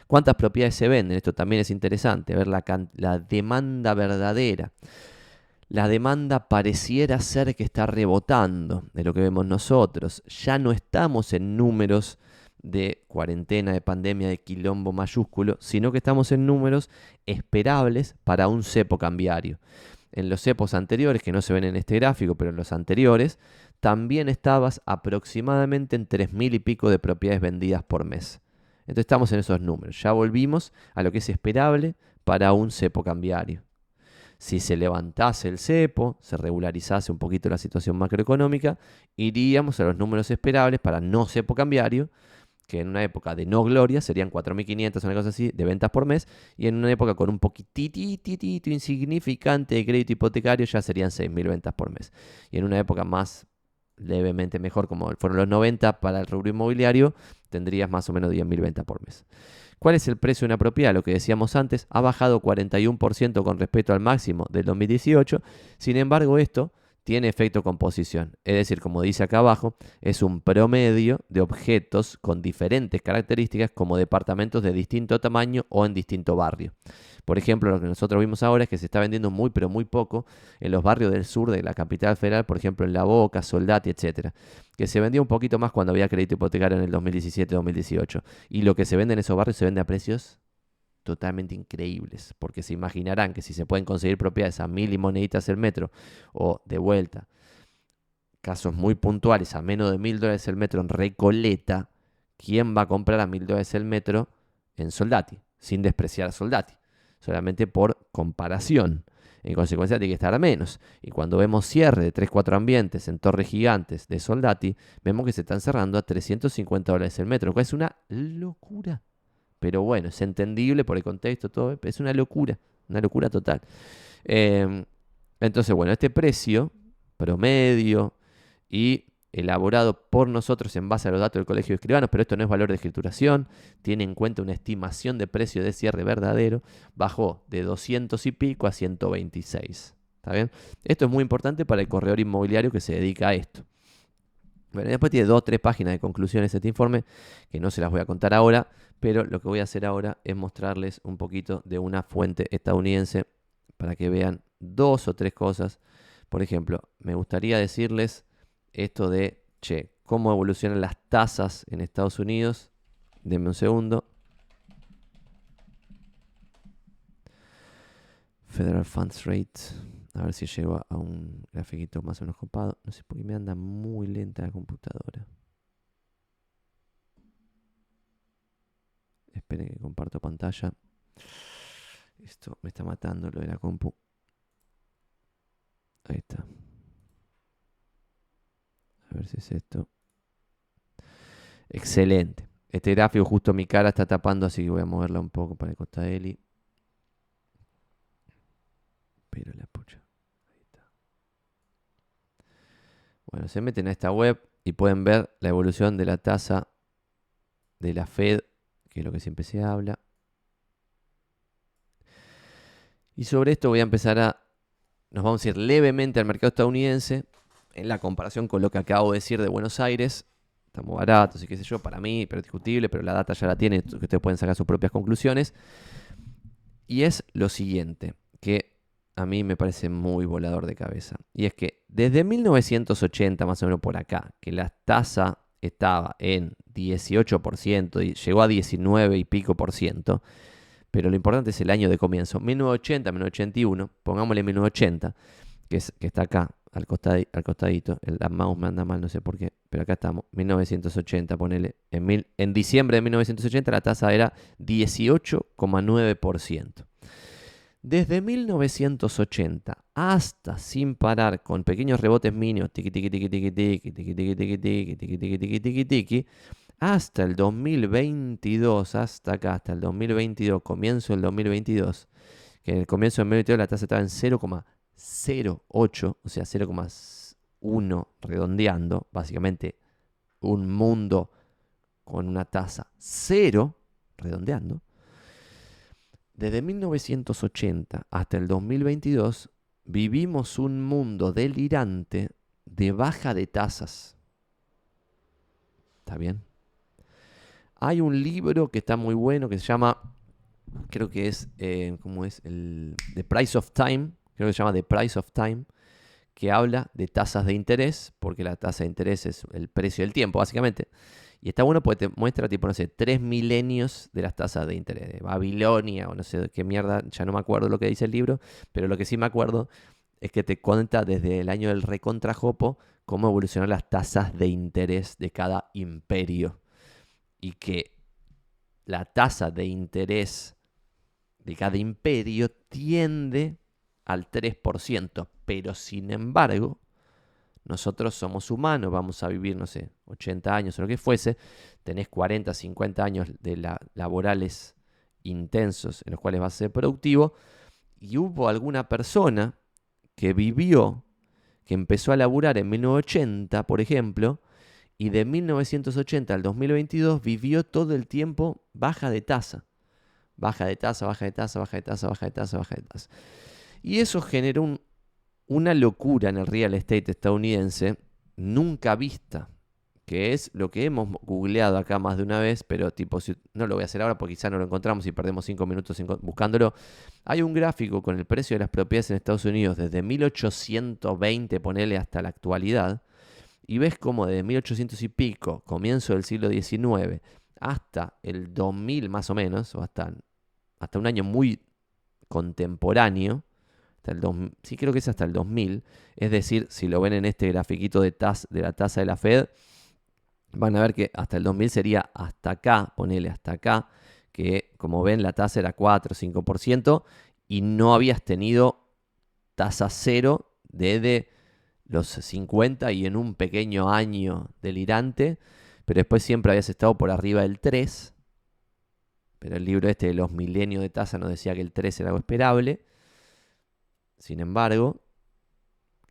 ¿Cuántas propiedades se venden? Esto también es interesante, ver la, la demanda verdadera la demanda pareciera ser que está rebotando de lo que vemos nosotros. Ya no estamos en números de cuarentena, de pandemia, de quilombo mayúsculo, sino que estamos en números esperables para un cepo cambiario. En los cepos anteriores, que no se ven en este gráfico, pero en los anteriores, también estabas aproximadamente en 3.000 y pico de propiedades vendidas por mes. Entonces estamos en esos números. Ya volvimos a lo que es esperable para un cepo cambiario si se levantase el cepo, se regularizase un poquito la situación macroeconómica, iríamos a los números esperables para no cepo cambiario, que en una época de no gloria serían 4.500, una cosa así, de ventas por mes, y en una época con un poquitito insignificante de crédito hipotecario ya serían 6.000 ventas por mes. Y en una época más levemente mejor, como fueron los 90 para el rubro inmobiliario, tendrías más o menos 10.000 ventas por mes. ¿Cuál es el precio de una propiedad? Lo que decíamos antes, ha bajado 41% con respecto al máximo del 2018. Sin embargo, esto tiene efecto composición. Es decir, como dice acá abajo, es un promedio de objetos con diferentes características como departamentos de distinto tamaño o en distinto barrio. Por ejemplo, lo que nosotros vimos ahora es que se está vendiendo muy, pero muy poco en los barrios del sur de la capital federal, por ejemplo, en La Boca, Soldati, etcétera. Que se vendía un poquito más cuando había crédito hipotecario en el 2017-2018. Y lo que se vende en esos barrios se vende a precios totalmente increíbles, porque se imaginarán que si se pueden conseguir propiedades a mil y moneditas el metro, o de vuelta, casos muy puntuales, a menos de mil dólares el metro en Recoleta, ¿quién va a comprar a mil dólares el metro en Soldati? Sin despreciar a Soldati, solamente por comparación. En consecuencia tiene que estar a menos. Y cuando vemos cierre de 3-4 ambientes en torres gigantes de Soldati, vemos que se están cerrando a 350 dólares el metro, cual es una locura. Pero bueno, es entendible por el contexto, todo. Es una locura, una locura total. Em, entonces, bueno, este precio promedio y elaborado por nosotros en base a los datos del Colegio de Escribanos, pero esto no es valor de escrituración, tiene en cuenta una estimación de precio de cierre verdadero, bajó de 200 y pico a 126. ¿Está bien? Esto es muy importante para el corredor inmobiliario que se dedica a esto. Bueno, después tiene dos o tres páginas de conclusiones este informe, que no se las voy a contar ahora, pero lo que voy a hacer ahora es mostrarles un poquito de una fuente estadounidense para que vean dos o tres cosas. Por ejemplo, me gustaría decirles esto de, che, cómo evolucionan las tasas en Estados Unidos. Denme un segundo. Federal Funds Rate. A ver si llego a un grafiquito más o menos copado. No sé por qué me anda muy lenta la computadora. Esperen que comparto pantalla. Esto me está matando lo de la compu. Ahí está. A ver si es esto. Excelente. Este gráfico justo mi cara está tapando, así que voy a moverla un poco para el costa de Eli. Pero la pucha. Ahí está. Bueno, se meten a esta web y pueden ver la evolución de la tasa de la Fed, que es lo que siempre se habla. Y sobre esto voy a empezar a... Nos vamos a ir levemente al mercado estadounidense en la comparación con lo que acabo de decir de Buenos Aires, estamos baratos y qué sé yo, para mí, pero es discutible, pero la data ya la tiene, ustedes pueden sacar sus propias conclusiones. Y es lo siguiente, que a mí me parece muy volador de cabeza. Y es que desde 1980, más o menos por acá, que la tasa estaba en 18% y llegó a 19 y pico por ciento, pero lo importante es el año de comienzo, 1980, 1981, pongámosle 1980, que, es, que está acá, al, al costadito, el, mouse me anda mal, no sé por qué, pero acá estamos, 1980, ponele, en, en diciembre de 1980 la tasa era 18,9%. Desde 1980 hasta sin parar con pequeños rebotes mínimos, tiki tiki tiki tiki tiki tiki tiki tiki tiki tiki tiki tiki tiki tiki hasta el 2022, hasta acá, hasta el 2022, comienzo del 2022, que en el comienzo del 2022 la tasa estaba en 0,08, o sea, 0,1 redondeando, básicamente un mundo con una tasa 0 redondeando. Desde 1980 hasta el 2022 vivimos un mundo delirante de baja de tasas. ¿Está bien? Hay un libro que está muy bueno que se llama, creo que es, eh, ¿cómo es? El, The Price of Time, creo que se llama The Price of Time, que habla de tasas de interés, porque la tasa de interés es el precio del tiempo, básicamente. Y está bueno porque te muestra, tipo, no sé, tres milenios de las tasas de interés, de Babilonia o no sé qué mierda, ya no me acuerdo lo que dice el libro, pero lo que sí me acuerdo es que te cuenta desde el año del recontrajopo cómo evolucionaron las tasas de interés de cada imperio. Y que la tasa de interés de cada imperio tiende al 3%, pero sin embargo, nosotros somos humanos, vamos a vivir, no sé, 80 años o lo que fuese, tenés 40, 50 años de laborales intensos en los cuales vas a ser productivo, y hubo alguna persona que vivió, que empezó a laburar en 1980, por ejemplo, y de 1980 al 2022 vivió todo el tiempo baja de tasa. Baja de tasa, baja de tasa, baja de tasa, baja de tasa, baja de tasa. Y eso generó una locura en el real estate estadounidense nunca vista, que es lo que hemos googleado acá más de una vez, pero tipo, no lo voy a hacer ahora porque quizá no lo encontramos y perdemos cinco minutos buscándolo. Hay un gráfico con el precio de las propiedades en Estados Unidos desde 1820, ponele hasta la actualidad, y ves como desde 1800 y pico, comienzo del siglo XIX, hasta el 2000 más o menos, o hasta, hasta un año muy contemporáneo, hasta el sí creo que es hasta el 2000, es decir, si lo ven en este grafiquito de, de la tasa de la Fed, van a ver que hasta el 2000 sería hasta acá, ponele hasta acá, que como ven la tasa era 4 o 5% y no habías tenido tasa cero desde los 50 y en un pequeño año delirante, pero después siempre habías estado por arriba del 3. Pero el libro este de los milenios de tasa nos decía que el 3 era algo esperable. Sin embargo,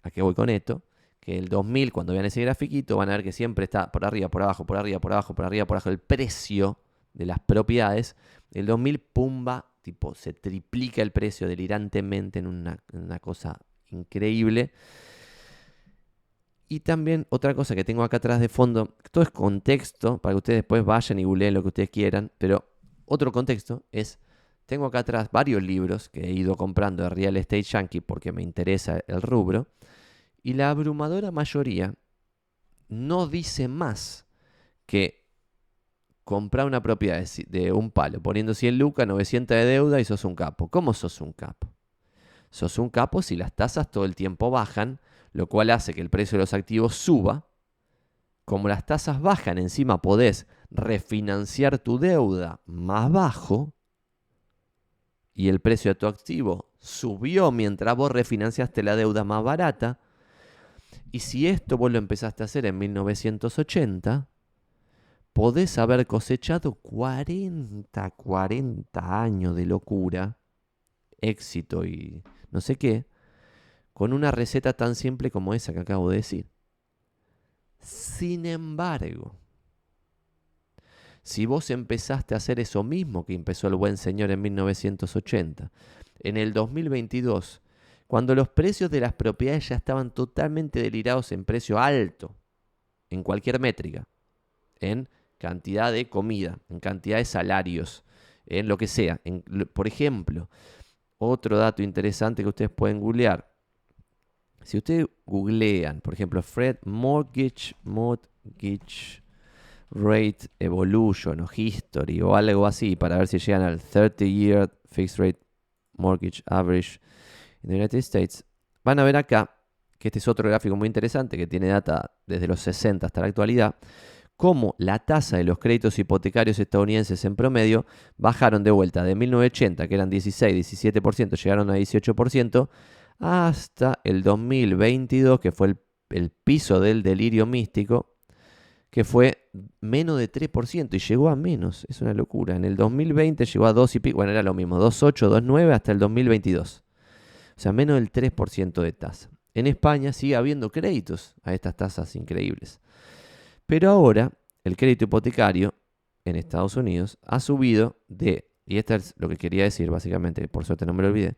¿a qué voy con esto? Que el 2000, cuando vean ese grafiquito, van a ver que siempre está por arriba, por abajo, por arriba, por abajo, por arriba, por abajo el precio de las propiedades. El 2000, pumba, tipo, se triplica el precio delirantemente en una, cosa increíble. Y también otra cosa que tengo acá atrás de fondo, todo es contexto, para que ustedes después vayan y googleen lo que ustedes quieran, pero otro contexto es, tengo acá atrás varios libros que he ido comprando de Real Estate Yankee porque me interesa el rubro, y la abrumadora mayoría no dice más que comprar una propiedad de un palo, poniendo 100 lucas, 900 de deuda y sos un capo. ¿Cómo sos un capo? Sos un capo si las tasas todo el tiempo bajan lo cual hace que el precio de los activos suba. Como las tasas bajan, encima podés refinanciar tu deuda más bajo y el precio de tu activo subió mientras vos refinanciaste la deuda más barata. Y si esto vos lo empezaste a hacer en 1980, podés haber cosechado 40, 40 años de locura, éxito y no sé qué, con una receta tan simple como esa que acabo de decir. Sin embargo, si vos empezaste a hacer eso mismo que empezó el buen señor en 1980, en el 2022, cuando los precios de las propiedades ya estaban totalmente delirados en precio alto, en cualquier métrica, en cantidad de comida, en cantidad de salarios, en lo que sea. por ejemplo, otro dato interesante que ustedes pueden googlear. Si ustedes googlean, por ejemplo, Fred Mortgage, Mortgage Rate Evolution o History o algo así para ver si llegan al 30 Year Fixed Rate Mortgage Average in the United States, van a ver acá que este es otro gráfico muy interesante que tiene data desde los 60 hasta la actualidad, cómo la tasa de los créditos hipotecarios estadounidenses en promedio bajaron de vuelta de 1980, que eran 16, 17%, llegaron a 18%, hasta el 2022, que fue el, piso del delirio místico, que fue menos de 3% y llegó a menos. Es una locura. En el 2020 llegó a 2 y pico. Bueno, era lo mismo, 2,8, 2,9 hasta el 2022. O sea, menos del 3% de tasa. En España sigue habiendo créditos a estas tasas increíbles. Pero ahora el crédito hipotecario en Estados Unidos ha subido de, y esto es lo que quería decir básicamente, por suerte no me lo olvidé,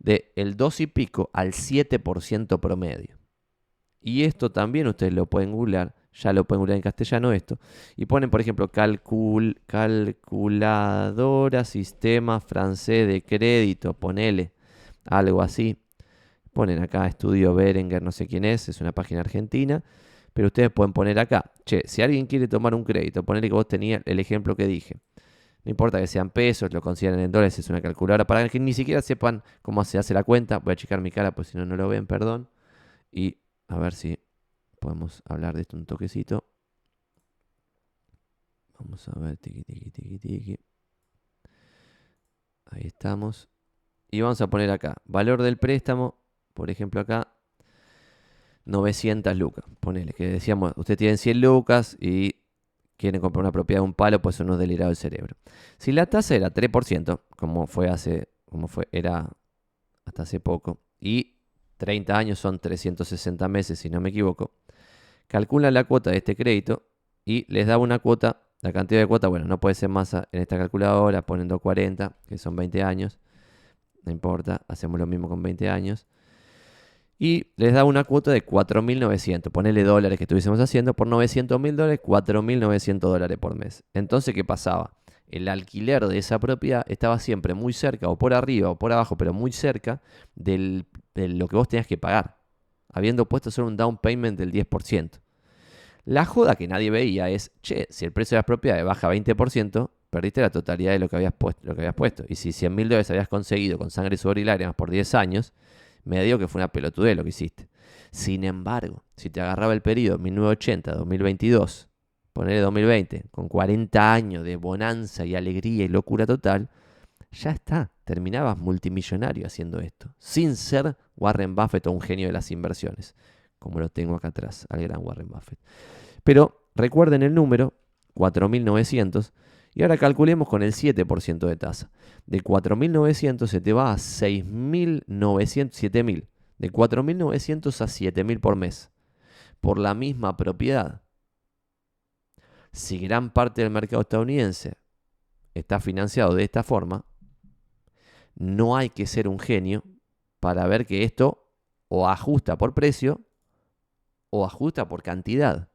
de el 2 y pico al 7% promedio. Y esto también ustedes lo pueden googlear, ya lo pueden googlear en castellano esto, y ponen por ejemplo calcul, calculadora sistema francés de crédito, ponele algo así. Ponen acá estudio Berenguer, no sé quién es, es una página argentina, pero ustedes pueden poner acá, che, si alguien quiere tomar un crédito, ponerle que vos tenías el ejemplo que dije. No importa que sean pesos, lo consideren en dólares, es una calculadora. Para que ni siquiera sepan cómo se hace la cuenta, voy a checar mi cara, pues si no, no lo ven, perdón. Y a ver si podemos hablar de esto un toquecito. Vamos a ver, tiki, tiki, tiki, tiki. Ahí estamos. Y vamos a poner acá, valor del préstamo, por ejemplo acá, 900 lucas. Ponele, que decíamos, usted tiene 100 lucas y quieren comprar una propiedad de un palo, pues uno delirado el cerebro. Si la tasa era 3%, como fue hace, como fue, era hasta hace poco, y 30 años son 360 meses, si no me equivoco, calcula la cuota de este crédito y les da una cuota, la cantidad de cuota, bueno, no puede ser más en esta calculadora, poniendo 40, que son 20 años, no importa, hacemos lo mismo con 20 años y les da una cuota de 4.900. Ponele dólares que estuviésemos haciendo por 900 mil dólares, 4.900 dólares por mes. Entonces, ¿qué pasaba? El alquiler de esa propiedad estaba siempre muy cerca, o por arriba, o por abajo, pero muy cerca de lo que vos tenías que pagar, habiendo puesto solo un down payment del 10%. La joda que nadie veía es, che, si el precio de las propiedades baja 20%, perdiste la totalidad de lo que habías puesto. Lo que habías puesto. Y si 100 mil dólares habías conseguido con sangre, sudor y lágrimas por 10 años, me digo que fue una pelotudez lo que hiciste. Sin embargo, si te agarraba el periodo 1980, 2022, ponerle 2020, con 40 años de bonanza y alegría y locura total, ya está, terminabas multimillonario haciendo esto, sin ser Warren Buffett o un genio de las inversiones, como lo tengo acá atrás, al gran Warren Buffett. Pero recuerden el número, 4900, y ahora calculemos con el 7% de tasa. De 4.900 se te va a 6.900, 7.000. De 4.900 a 7.000 por mes. Por la misma propiedad. Si gran parte del mercado estadounidense está financiado de esta forma, no hay que ser un genio para ver que esto o ajusta por precio o ajusta por cantidad.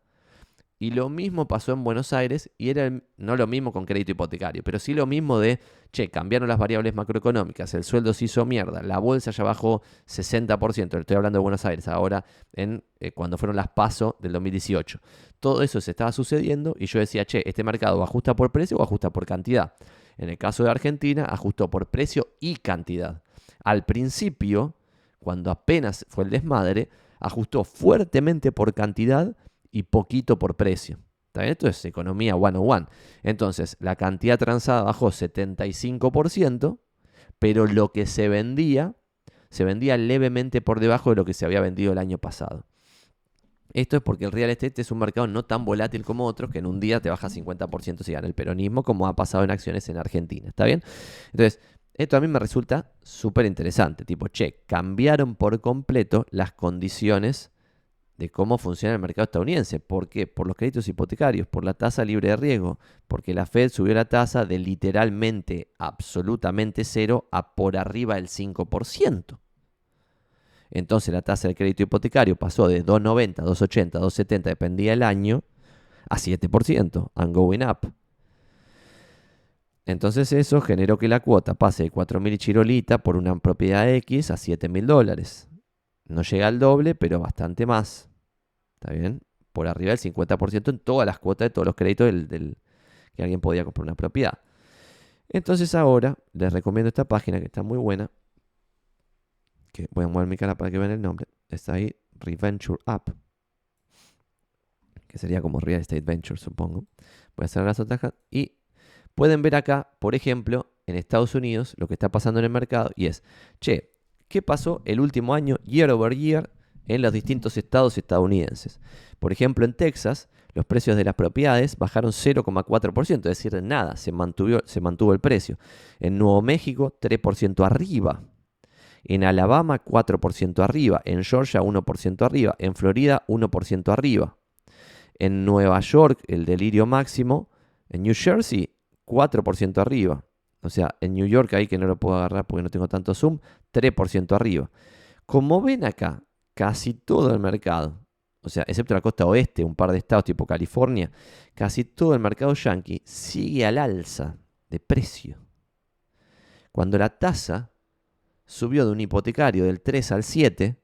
Y lo mismo pasó en Buenos Aires y era no lo mismo con crédito hipotecario, pero sí lo mismo de, che, cambiaron las variables macroeconómicas, el sueldo se hizo mierda, la bolsa ya bajó 60%, estoy hablando de Buenos Aires ahora, en, eh, cuando fueron las PASO del 2018. Todo eso se estaba sucediendo y yo decía, che, este mercado ajusta por precio o ajusta por cantidad. En el caso de Argentina, ajustó por precio y cantidad. Al principio, cuando apenas fue el desmadre, ajustó fuertemente por cantidad y poquito por precio. Esto es economía one-on-one. Entonces, la cantidad transada bajó 75%, pero lo que se vendía, se vendía levemente por debajo de lo que se había vendido el año pasado. Esto es porque el real estate es un mercado no tan volátil como otros, que en un día te baja 50% si gana el peronismo, como ha pasado en acciones en Argentina. ¿Está bien? Entonces, esto a mí me resulta súper interesante. Tipo, che, cambiaron por completo las condiciones de cómo funciona el mercado estadounidense. ¿Por qué? Por los créditos hipotecarios, por la tasa libre de riesgo, porque la Fed subió la tasa de literalmente absolutamente cero a por arriba del 5%. Entonces la tasa del crédito hipotecario pasó de 2,90, 2,80, 2,70, dependía del año, a 7%, and going up. Entonces eso generó que la cuota pase de 4.000 chirolita por una propiedad X a 7.000 dólares. No llega al doble, pero bastante más. ¿Está bien? Por arriba del 50% en todas las cuotas de todos los créditos del, que alguien podía comprar una propiedad. Entonces ahora les recomiendo esta página que está muy buena. Que voy a mover mi cara para que vean el nombre. Está ahí, Reventure App. Que sería como Real Estate Venture, supongo. Voy a hacer las otras y pueden ver acá, por ejemplo, en Estados Unidos, lo que está pasando en el mercado y es, che, ¿qué pasó el último año, year over year, en los distintos estados estadounidenses? Por ejemplo, en Texas, los precios de las propiedades bajaron 0,4%, es decir, nada, se mantuvo, el precio. En Nuevo México, 3% arriba. En Alabama, 4% arriba. En Georgia, 1% arriba. En Florida, 1% arriba. En Nueva York, el delirio máximo. En New Jersey, 4% arriba. O sea, en New York, ahí que no lo puedo agarrar porque no tengo tanto zoom, 3% arriba. Como ven acá, casi todo el mercado, o sea, excepto la costa oeste, un par de estados tipo California, casi todo el mercado yankee sigue al alza de precio. Cuando la tasa subió de un hipotecario del 3 al 7,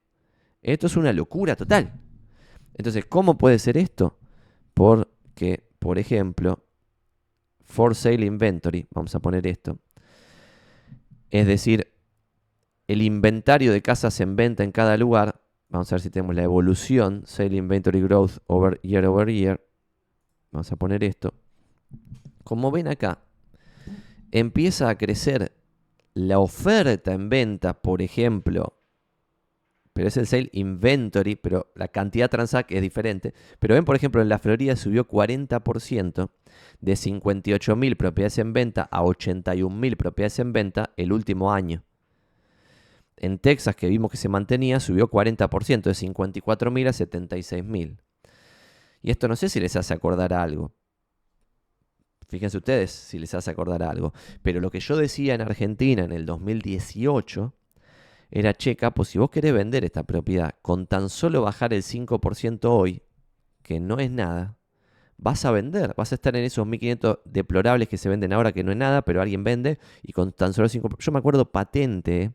esto es una locura total. Entonces, ¿cómo puede ser esto? Porque, por ejemplo, for sale inventory, vamos a poner esto, es decir, el inventario de casas en venta en cada lugar, vamos a ver si tenemos la evolución, sale inventory growth over year over year, vamos a poner esto, como ven acá, empieza a crecer la oferta en venta, por ejemplo, pero es el sale inventory, pero la cantidad transact es diferente. Pero ven, por ejemplo, en la Florida subió 40% de 58.000 propiedades en venta a 81.000 propiedades en venta el último año. En Texas, que vimos que se mantenía, subió 40% de 54.000 a 76.000. Y esto no sé si les hace acordar algo. Fíjense ustedes si les hace acordar algo. Pero lo que yo decía en Argentina en el 2018 era, checa, pues si vos querés vender esta propiedad con tan solo bajar el 5% hoy, que no es nada, vas a vender, vas a estar en esos 1500 deplorables que se venden ahora, que no es nada, pero alguien vende y con tan solo 5%. Yo me acuerdo patente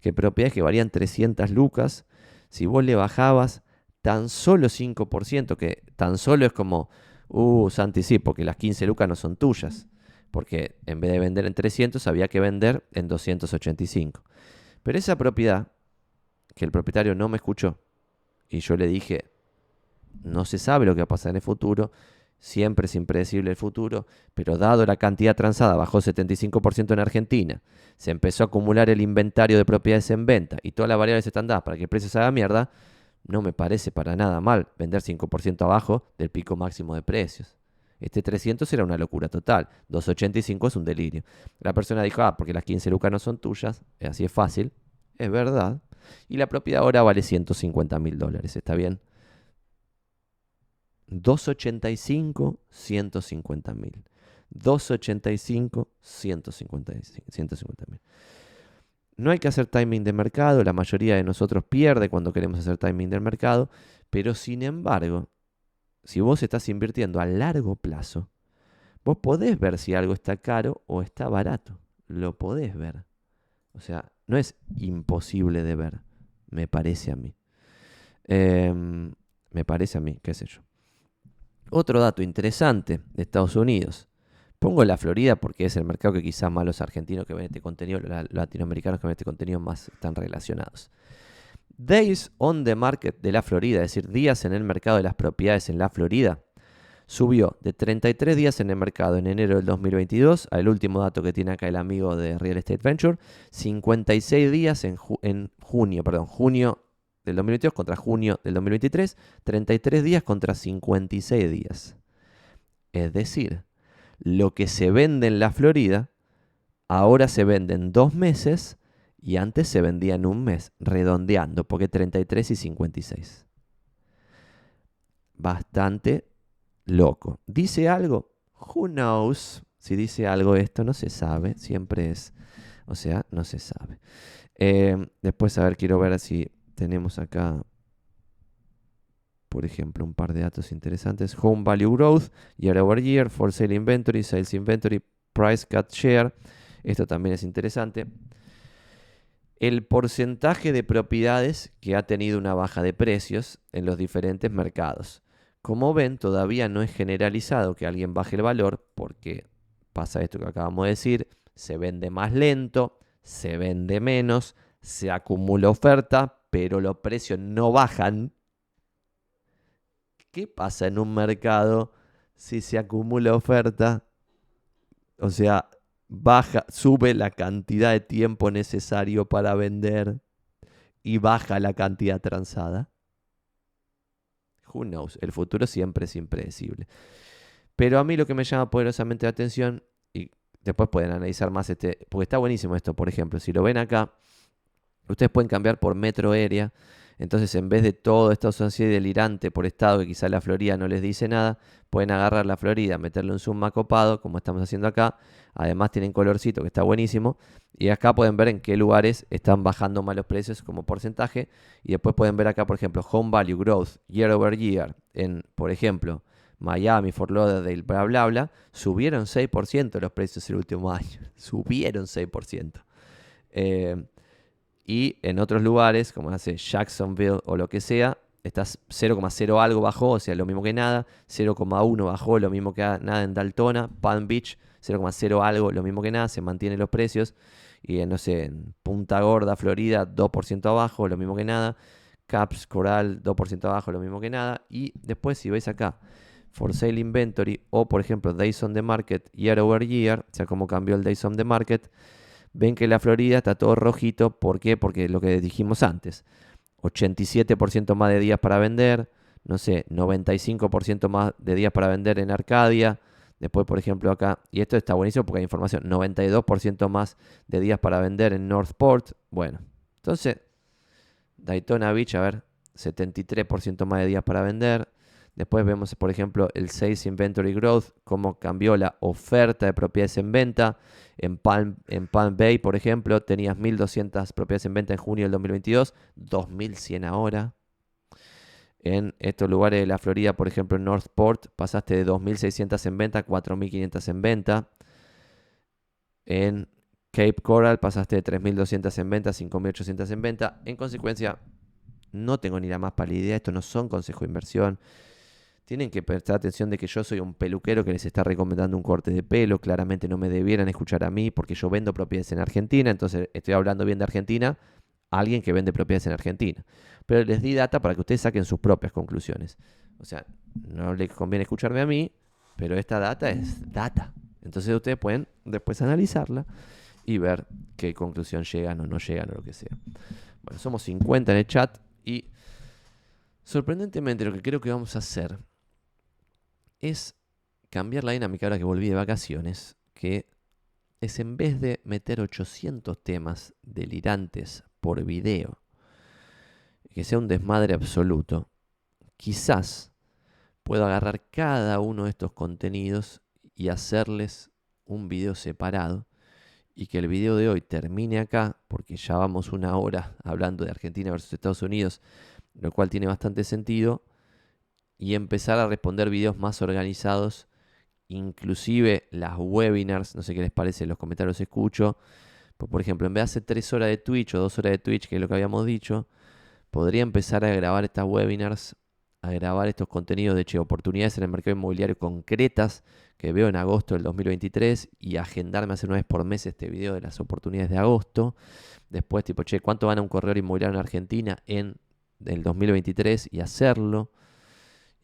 que propiedades que valían 300 lucas, si vos le bajabas tan solo 5%, que tan solo es como, uh, Santi, sí, porque las 15 lucas no son tuyas, porque en vez de vender en 300 había que vender en 285. Pero esa propiedad, que el propietario no me escuchó, y yo le dije, no se sabe lo que va a pasar en el futuro, siempre es impredecible el futuro, pero dado la cantidad transada bajó 75% en Argentina, se empezó a acumular el inventario de propiedades en venta y todas las variables están dadas para que el precio se haga mierda, no me parece para nada mal vender 5% abajo del pico máximo de precios. Este 300 era una locura total. 285 es un delirio. La persona dijo, ah, porque las 15 lucas no son tuyas. Así es fácil. Es verdad. Y la propiedad ahora vale 150 mil dólares. ¿Está bien? 285, 150 mil. 285, 150 mil. No hay que hacer timing de mercado, la mayoría de nosotros pierde cuando queremos hacer timing del mercado, pero sin embargo, si vos estás invirtiendo a largo plazo, vos podés ver si algo está caro o está barato. Lo podés ver. O sea, no es imposible de ver, me parece a mí. Em, me parece a mí, qué sé yo. Otro dato interesante de Estados Unidos. Pongo la Florida porque es el mercado que quizás más los argentinos que ven este contenido, los latinoamericanos que ven este contenido más están relacionados. Days on the market de la Florida, es decir, días en el mercado de las propiedades en la Florida, subió de 33 días en el mercado en enero del 2022 al último dato que tiene acá el amigo de Real Estate Venture, 56 días en, en junio, perdón, junio del 2022 contra junio del 2023, 33 días contra 56 días. Es decir, lo que se vende en la Florida, ahora se vende en dos meses y antes se vendía en un mes, redondeando, porque 33 y 56. Bastante loco. ¿Dice algo? Who knows? Si dice algo esto, no se sabe. Siempre es. O sea, no se sabe. Eh, después, a ver, quiero ver si tenemos acá. por ejemplo, un par de datos interesantes. Home Value Growth, Year over Year, For Sale Inventory, Sales Inventory, Price Cut Share. Esto también es interesante. El porcentaje de propiedades que ha tenido una baja de precios en los diferentes mercados. Como ven, todavía no es generalizado que alguien baje el valor porque pasa esto que acabamos de decir, se vende más lento, se vende menos, se acumula oferta, pero los precios no bajan. ¿Qué pasa en un mercado si se acumula oferta? O sea, baja, sube la cantidad de tiempo necesario para vender y baja la cantidad transada. Who knows? El futuro siempre es impredecible. Pero a mí lo que me llama poderosamente la atención, y después pueden analizar más este, porque está buenísimo esto, por ejemplo, si lo ven acá, ustedes pueden cambiar por metro area entonces, en vez de todo esto así delirante por estado, que quizá la Florida no les dice nada, pueden agarrar la Florida, meterle un zoom acopado, como estamos haciendo acá. Además, tienen colorcito que está buenísimo. Y acá pueden ver en qué lugares están bajando más los precios como porcentaje. Y después pueden ver acá, por ejemplo, Home Value Growth Year over Year. En, por ejemplo, Miami, Fort Lauderdale, bla, bla, bla. Subieron 6% los precios el último año. subieron 6%. Eh, y en otros lugares, como hace Jacksonville o lo que sea, estás 0,0 algo bajó, o sea, lo mismo que nada, 0,1 bajó, lo mismo que nada en Daltona, Palm Beach, 0,0 algo, lo mismo que nada, se mantienen los precios. Y en, no sé, en Punta Gorda, Florida, 2% abajo, lo mismo que nada. Caps, Coral, 2% abajo, lo mismo que nada. Y después, si veis acá, For Sale Inventory o, por ejemplo, Days on the Market, Year over Year, o sea, cómo cambió el Days on the Market, ven que la Florida está todo rojito. ¿Por qué? Porque lo que dijimos antes. 87% más de días para vender, no sé, 95% más de días para vender en Arcadia. Después, por ejemplo, acá, y esto está buenísimo porque hay información, 92% más de días para vender en Northport. Bueno, entonces, Daytona Beach, a ver, 73% más de días para vender. Después vemos, por ejemplo, el Sales Inventory Growth, cómo cambió la oferta de propiedades en venta. En Palm, en Palm Bay, por ejemplo, tenías 1.200 propiedades en venta en junio del 2022, 2.100 ahora. En estos lugares de la Florida, por ejemplo, en Northport, pasaste de 2.600 en venta a 4.500 en venta. En Cape Coral pasaste de 3.200 en venta a 5.800 en venta. En consecuencia, no tengo ni la más pálida idea. Esto no son consejos de inversión tienen que prestar atención de que yo soy un peluquero que les está recomendando un corte de pelo. Claramente no me debieran escuchar a mí porque yo vendo propiedades en Argentina. Entonces estoy hablando bien de Argentina alguien que vende propiedades en Argentina. Pero les di data para que ustedes saquen sus propias conclusiones. O sea, no les conviene escucharme a mí, pero esta data es data. Entonces ustedes pueden después analizarla y ver qué conclusión llegan o no llegan o lo que sea. Bueno, somos 50 en el chat y sorprendentemente lo que creo que vamos a hacer es cambiar la dinámica ahora que volví de vacaciones, que es en vez de meter 800 temas delirantes por video, que sea un desmadre absoluto, quizás puedo agarrar cada uno de estos contenidos y hacerles un video separado y que el video de hoy termine acá, porque ya vamos una hora hablando de Argentina versus Estados Unidos, lo cual tiene bastante sentido, y empezar a responder videos más organizados, inclusive las webinars, no sé qué les parece, los comentarios escucho. Por ejemplo, en vez de hacer tres horas de Twitch o dos horas de Twitch, que es lo que habíamos dicho, podría empezar a grabar estas webinars, a grabar estos contenidos de che, oportunidades en el mercado inmobiliario concretas que veo en agosto del 2023 y agendarme hacer una vez por mes este video de las oportunidades de agosto. Después, tipo, che, ¿cuánto gana un corredor inmobiliario en Argentina en el 2023 y hacerlo?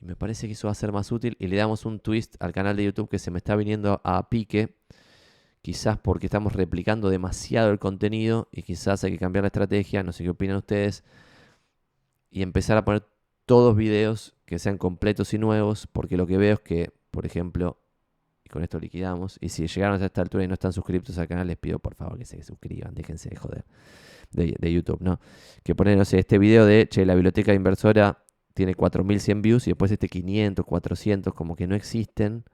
Y me parece que eso va a ser más útil. Y le damos un twist al canal de YouTube que se me está viniendo a pique. Quizás porque estamos replicando demasiado el contenido y quizás hay que cambiar la estrategia. No sé qué opinan ustedes. Y empezar a poner todos videos que sean completos y nuevos. Porque lo que veo es que, por ejemplo, y con esto liquidamos. Y si llegaron a esta altura y no están suscritos al canal, les pido por favor que se suscriban. Déjense de joder. De, de YouTube, ¿no? Que ponen, no sé, este video de, che, la biblioteca inversora tiene 4100 views y después este 500, 400, como que no existen.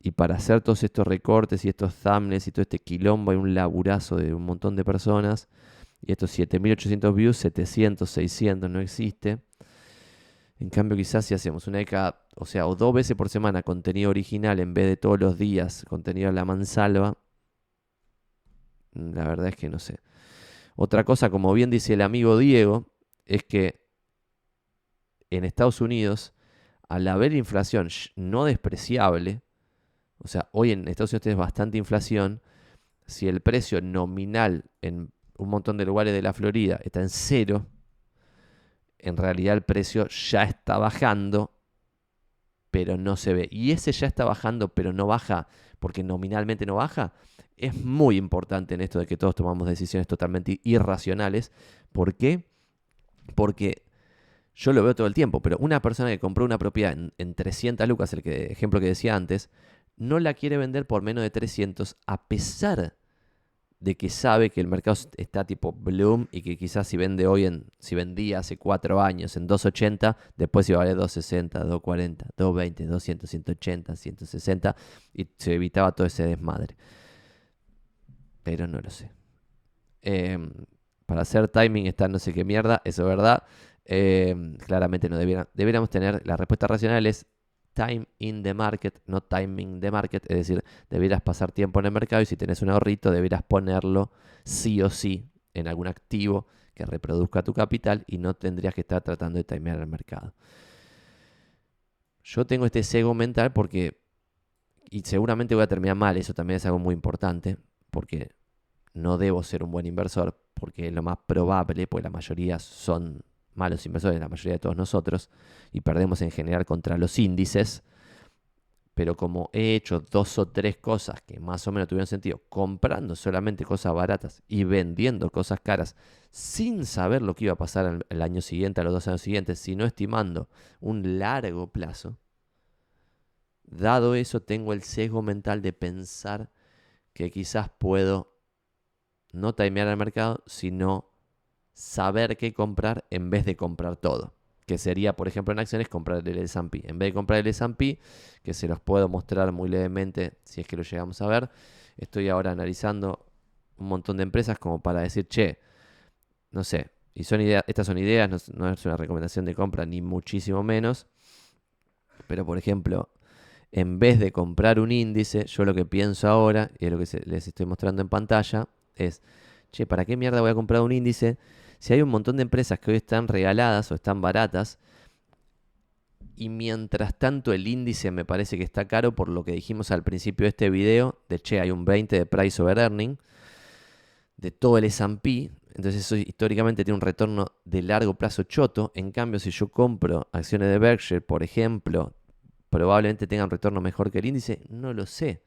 Y para hacer todos estos recortes y estos thumbnails y todo este quilombo hay un laburazo de un montón de personas. Y estos 7800 views, 700, 600 no existe. En cambio, quizás si hacemos una de cada, o sea, o dos veces por semana contenido original en vez de todos los días contenido a la mansalva, la verdad es que no sé. Otra cosa, como bien dice el amigo Diego, es que en Estados Unidos, al haber inflación no despreciable, o sea, hoy en Estados Unidos es bastante inflación, si el precio nominal en un montón de lugares de la Florida está en cero, en realidad el precio ya está bajando, pero no se ve. Y ese ya está bajando, pero no baja, porque nominalmente no baja, es muy importante en esto de que todos tomamos decisiones totalmente irracionales. ¿Por qué? Porque yo lo veo todo el tiempo, pero una persona que compró una propiedad en, 300 lucas, el ejemplo que decía antes, no la quiere vender por menos de 300 a pesar de que sabe que el mercado está tipo bloom y que quizás si vende hoy en, si vendía hace 4 años en 280, después iba a valer 260, 240, 220, 200, 180, 160 y se evitaba todo ese desmadre. Pero no lo sé. Em, para hacer timing está no sé qué mierda, eso es verdad. Em, claramente no debiera, debiéramos tener, la respuesta racional es time in the market, no timing the market, es decir, debieras pasar tiempo en el mercado y si tenés un ahorrito debieras ponerlo sí o sí en algún activo que reproduzca tu capital y no tendrías que estar tratando de timear el mercado. Yo tengo este sesgo mental porque, y seguramente voy a terminar mal, eso también es algo muy importante, porque no debo ser un buen inversor, porque es lo más probable, porque la mayoría son malos inversores, la mayoría de todos nosotros, y perdemos en general contra los índices, pero como he hecho dos o tres cosas que más o menos tuvieron sentido, comprando solamente cosas baratas y vendiendo cosas caras, sin saber lo que iba a pasar el año siguiente, a los dos años siguientes, sino estimando un largo plazo, dado eso tengo el sesgo mental de pensar que quizás puedo no timear al mercado, sino saber qué comprar en vez de comprar todo. Que sería, por ejemplo, en acciones comprar el S&P. En vez de comprar el S&P, que se los puedo mostrar muy levemente si es que lo llegamos a ver, estoy ahora analizando un montón de empresas como para decir, che, no sé, y son ideas, estas son ideas, no, es una recomendación de compra ni muchísimo menos, pero por ejemplo, en vez de comprar un índice, yo lo que pienso ahora, y es lo que les estoy mostrando en pantalla, es, che, ¿para qué mierda voy a comprar un índice si hay un montón de empresas que hoy están regaladas o están baratas, y mientras tanto el índice me parece que está caro por lo que dijimos al principio de este video, de che, hay un 20 de price over earning, de todo el S&P, entonces eso históricamente tiene un retorno de largo plazo choto, en cambio si yo compro acciones de Berkshire, por ejemplo, probablemente tengan retorno mejor que el índice, no lo sé,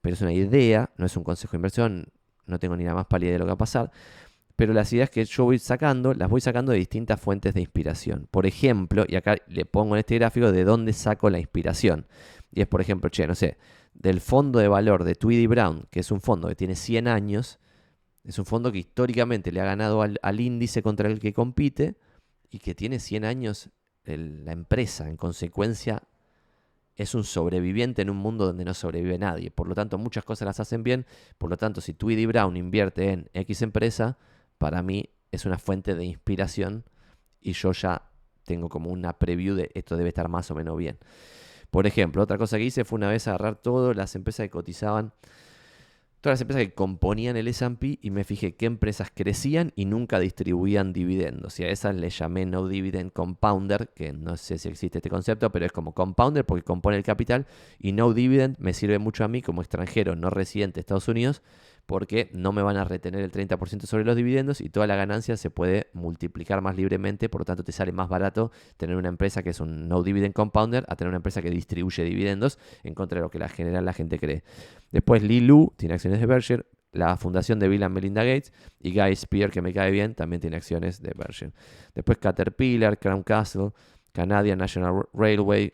pero es una idea, no es un consejo de inversión, no tengo ni la más pálida de lo que va a pasar, pero las ideas que yo voy sacando, las voy sacando de distintas fuentes de inspiración. Por ejemplo, y acá le pongo en este gráfico de dónde saco la inspiración. Y es, por ejemplo, che, no sé, del fondo de valor de Tweedy Brown, que es un fondo que tiene 100 años, es un fondo que históricamente le ha ganado al, índice contra el que compite y que tiene 100 años la empresa. En consecuencia, es un sobreviviente en un mundo donde no sobrevive nadie. Por lo tanto, muchas cosas las hacen bien. Por lo tanto, si Tweedy Brown invierte en X empresa, para mí es una fuente de inspiración y yo ya tengo como una preview de esto debe estar más o menos bien. Por ejemplo, otra cosa que hice fue una vez agarrar todas las empresas que cotizaban, todas las empresas que componían el S&P y me fijé qué empresas crecían y nunca distribuían dividendos. Y a esas le llamé No Dividend Compounder, que no sé si existe este concepto, pero es como compounder porque compone el capital y No Dividend me sirve mucho a mí como extranjero no residente de Estados Unidos porque no me van a retener el 30% sobre los dividendos y toda la ganancia se puede multiplicar más libremente, por lo tanto te sale más barato tener una empresa que es un no dividend compounder a tener una empresa que distribuye dividendos en contra de lo que la general la gente cree. Después Lilu tiene acciones de Berkshire, la fundación de Bill and Melinda Gates y Guy Spear, que me cae bien, también tiene acciones de Berkshire. Después Caterpillar, Crown Castle, Canadian National Railway,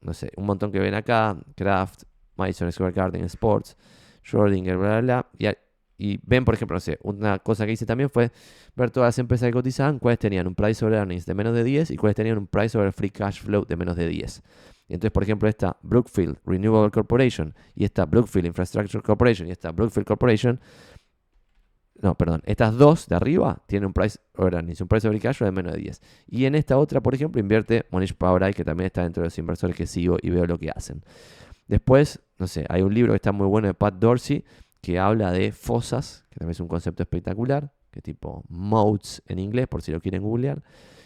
no sé, un montón que ven acá, Kraft, Madison Square Garden Sports. Schrödinger, bla, bla, bla. Y, ven, por ejemplo, no sé, una cosa que hice también fue ver todas las empresas que cotizaban, cuáles tenían un price over earnings de menos de 10 y cuáles tenían un price over free cash flow de menos de 10. Y entonces, por ejemplo, esta Brookfield Renewable Corporation y esta Brookfield Infrastructure Corporation y esta Brookfield Corporation no, perdón, estas dos de arriba tienen un price earnings, un price over cash de menos de 10. Y en esta otra, por ejemplo, invierte Monish Power que también está dentro de los inversores que sigo y veo lo que hacen. Después, no sé, hay un libro que está muy bueno de Pat Dorsey que habla de fosas, que también es un concepto espectacular, que tipo modes en inglés, por si lo quieren googlear.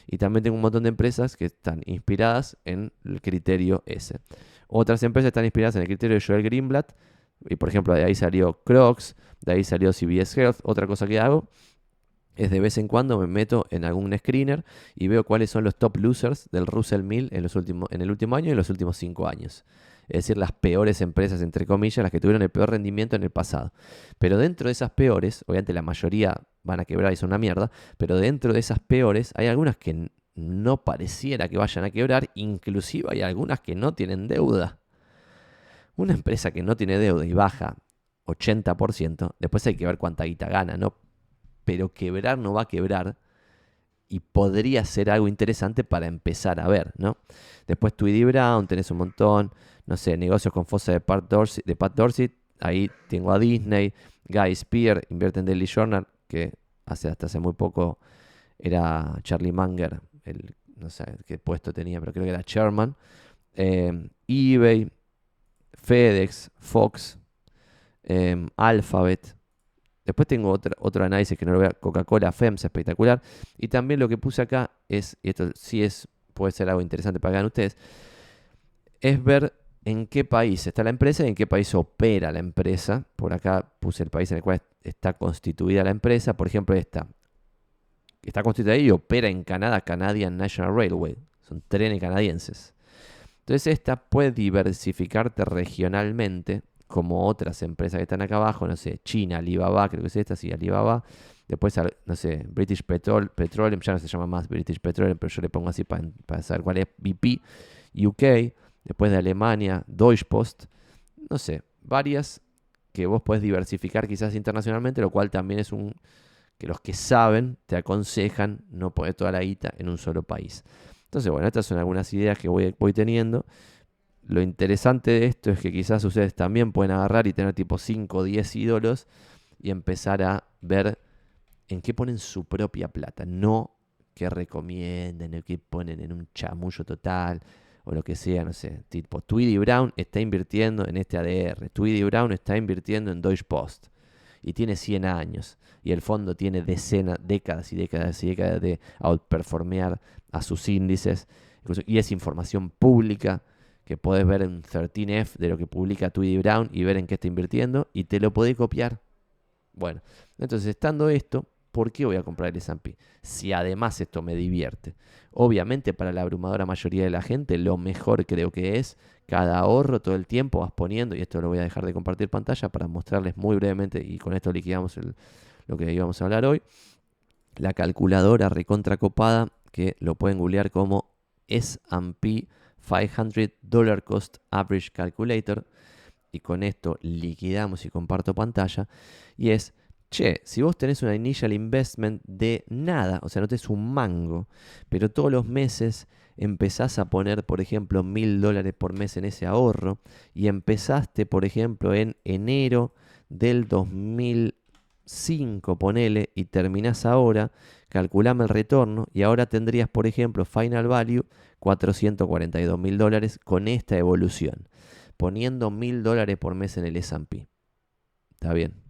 Y también tengo un montón de empresas que están inspiradas en el criterio ese. Otras empresas están inspiradas en el criterio de Joel Greenblatt. Y por ejemplo, de ahí salió Crocs, de ahí salió CBS Health. Otra cosa que hago es de vez en cuando me meto en algún screener y veo cuáles son los top losers del Russell 1000 en, los últimos, en el último año y en los últimos cinco años es decir, las peores empresas, entre comillas, las que tuvieron el peor rendimiento en el pasado. Pero dentro de esas peores, obviamente la mayoría van a quebrar y son una mierda, pero dentro de esas peores hay algunas que no pareciera que vayan a quebrar, inclusive hay algunas que no tienen deuda. Una empresa que no tiene deuda y baja 80%, después hay que ver cuánta guita gana, ¿no? Pero quebrar no va a quebrar y podría ser algo interesante para empezar a ver, ¿no? Después Tweedy Brown, tenés un montón, no sé, negocios con fosa de Pat Dorsey, de Pat Dorsey ahí tengo a Disney, Guy Spear, invierte en Daily Journal, que hace, hasta hace muy poco era Charlie Munger, el, no sé qué puesto tenía, pero creo que era chairman, eh, eBay, FedEx, Fox, eh, Alphabet, Después tengo otro, otro análisis que no lo veo, Coca-Cola, FEMS, espectacular. Y también lo que puse acá es, y esto sí es, puede ser algo interesante para que hagan ustedes, es ver en qué país está la empresa y en qué país opera la empresa. Por acá puse el país en el cual está constituida la empresa. Por ejemplo, esta. Está constituida y opera en Canadá, Canadian National Railway. Son trenes canadienses. Entonces esta puede diversificarte regionalmente como otras empresas que están acá abajo, no sé, China, Alibaba, creo que es esta, sí, Alibaba. Después, no sé, British Petrol, Petroleum, ya no se llama más British Petroleum, pero yo le pongo así para, saber cuál es, BP, UK. Después de Alemania, Deutsche Post. No sé, varias que vos podés diversificar quizás internacionalmente, lo cual también es un que los que saben te aconsejan no poner toda la guita en un solo país. Entonces, bueno, estas son algunas ideas que voy, voy teniendo. Lo interesante de esto es que quizás ustedes también pueden agarrar y tener tipo 5 o 10 ídolos y empezar a ver en qué ponen su propia plata, no que recomienden o que ponen en un chamullo total o lo que sea, no sé, tipo Tweedy Brown está invirtiendo en este ADR, Tweedy Brown está invirtiendo en Deutsche Post y tiene 100 años y el fondo tiene decenas, décadas y décadas y décadas de outperformear a sus índices y es información pública que podés ver en 13F de lo que publica Tweedy Brown y ver en qué está invirtiendo y te lo podés copiar. Bueno, entonces estando esto, ¿por qué voy a comprar el S&P? Si además esto me divierte. Obviamente para la abrumadora mayoría de la gente lo mejor creo que es cada ahorro todo el tiempo vas poniendo, y esto lo voy a dejar de compartir pantalla para mostrarles muy brevemente y con esto liquidamos lo que íbamos a hablar hoy, la calculadora recontracopada que lo pueden googlear como S&P 500 Dollar Cost Average Calculator. Y con esto liquidamos y comparto pantalla. Y es, che, si vos tenés una initial investment de nada, o sea, no tenés un mango, pero todos los meses empezás a poner, por ejemplo, mil dólares por mes en ese ahorro y empezaste, por ejemplo, en enero del 2005, ponele, y terminás ahora, calculame el retorno y ahora tendrías, por ejemplo, final value 442 mil dólares con esta evolución, poniendo mil dólares por mes en el S&P. Está bien.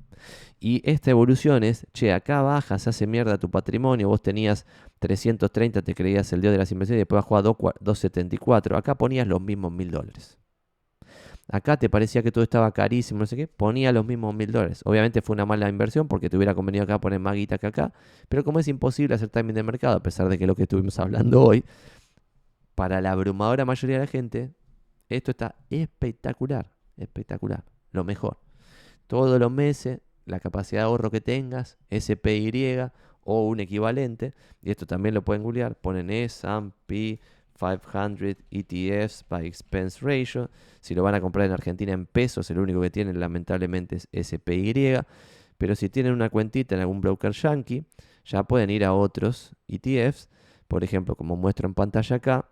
Y esta evolución es, che, acá baja, se hace mierda tu patrimonio, vos tenías 330, te creías el dios de las inversiones y después bajó a 274, acá ponías los mismos mil dólares. Acá te parecía que todo estaba carísimo, no sé qué, ponía los mismos mil dólares. Obviamente fue una mala inversión porque te hubiera convenido acá poner más guita que acá, pero como es imposible hacer timing de mercado, a pesar de que lo que estuvimos hablando hoy, para la abrumadora mayoría de la gente, esto está espectacular, espectacular, lo mejor. Todos los meses, la capacidad de ahorro que tengas, SPY o un equivalente, y esto también lo pueden googlear, ponen S&P 500 ETFs by expense ratio. Si lo van a comprar en Argentina en pesos, el único que tienen lamentablemente es SPY. Pero si tienen una cuentita en algún broker yankee, ya pueden ir a otros ETFs. Por ejemplo, como muestro en pantalla acá,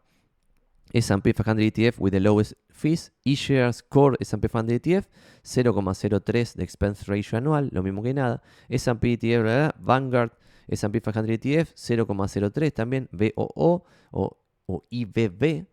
S&P 500 ETF with the lowest fees, eShares Core S&P 500 ETF 0,03 de expense ratio anual, lo mismo que nada. S&P ETF Vanguard S&P 500 ETF 0,03 también, VOO o, o IBB.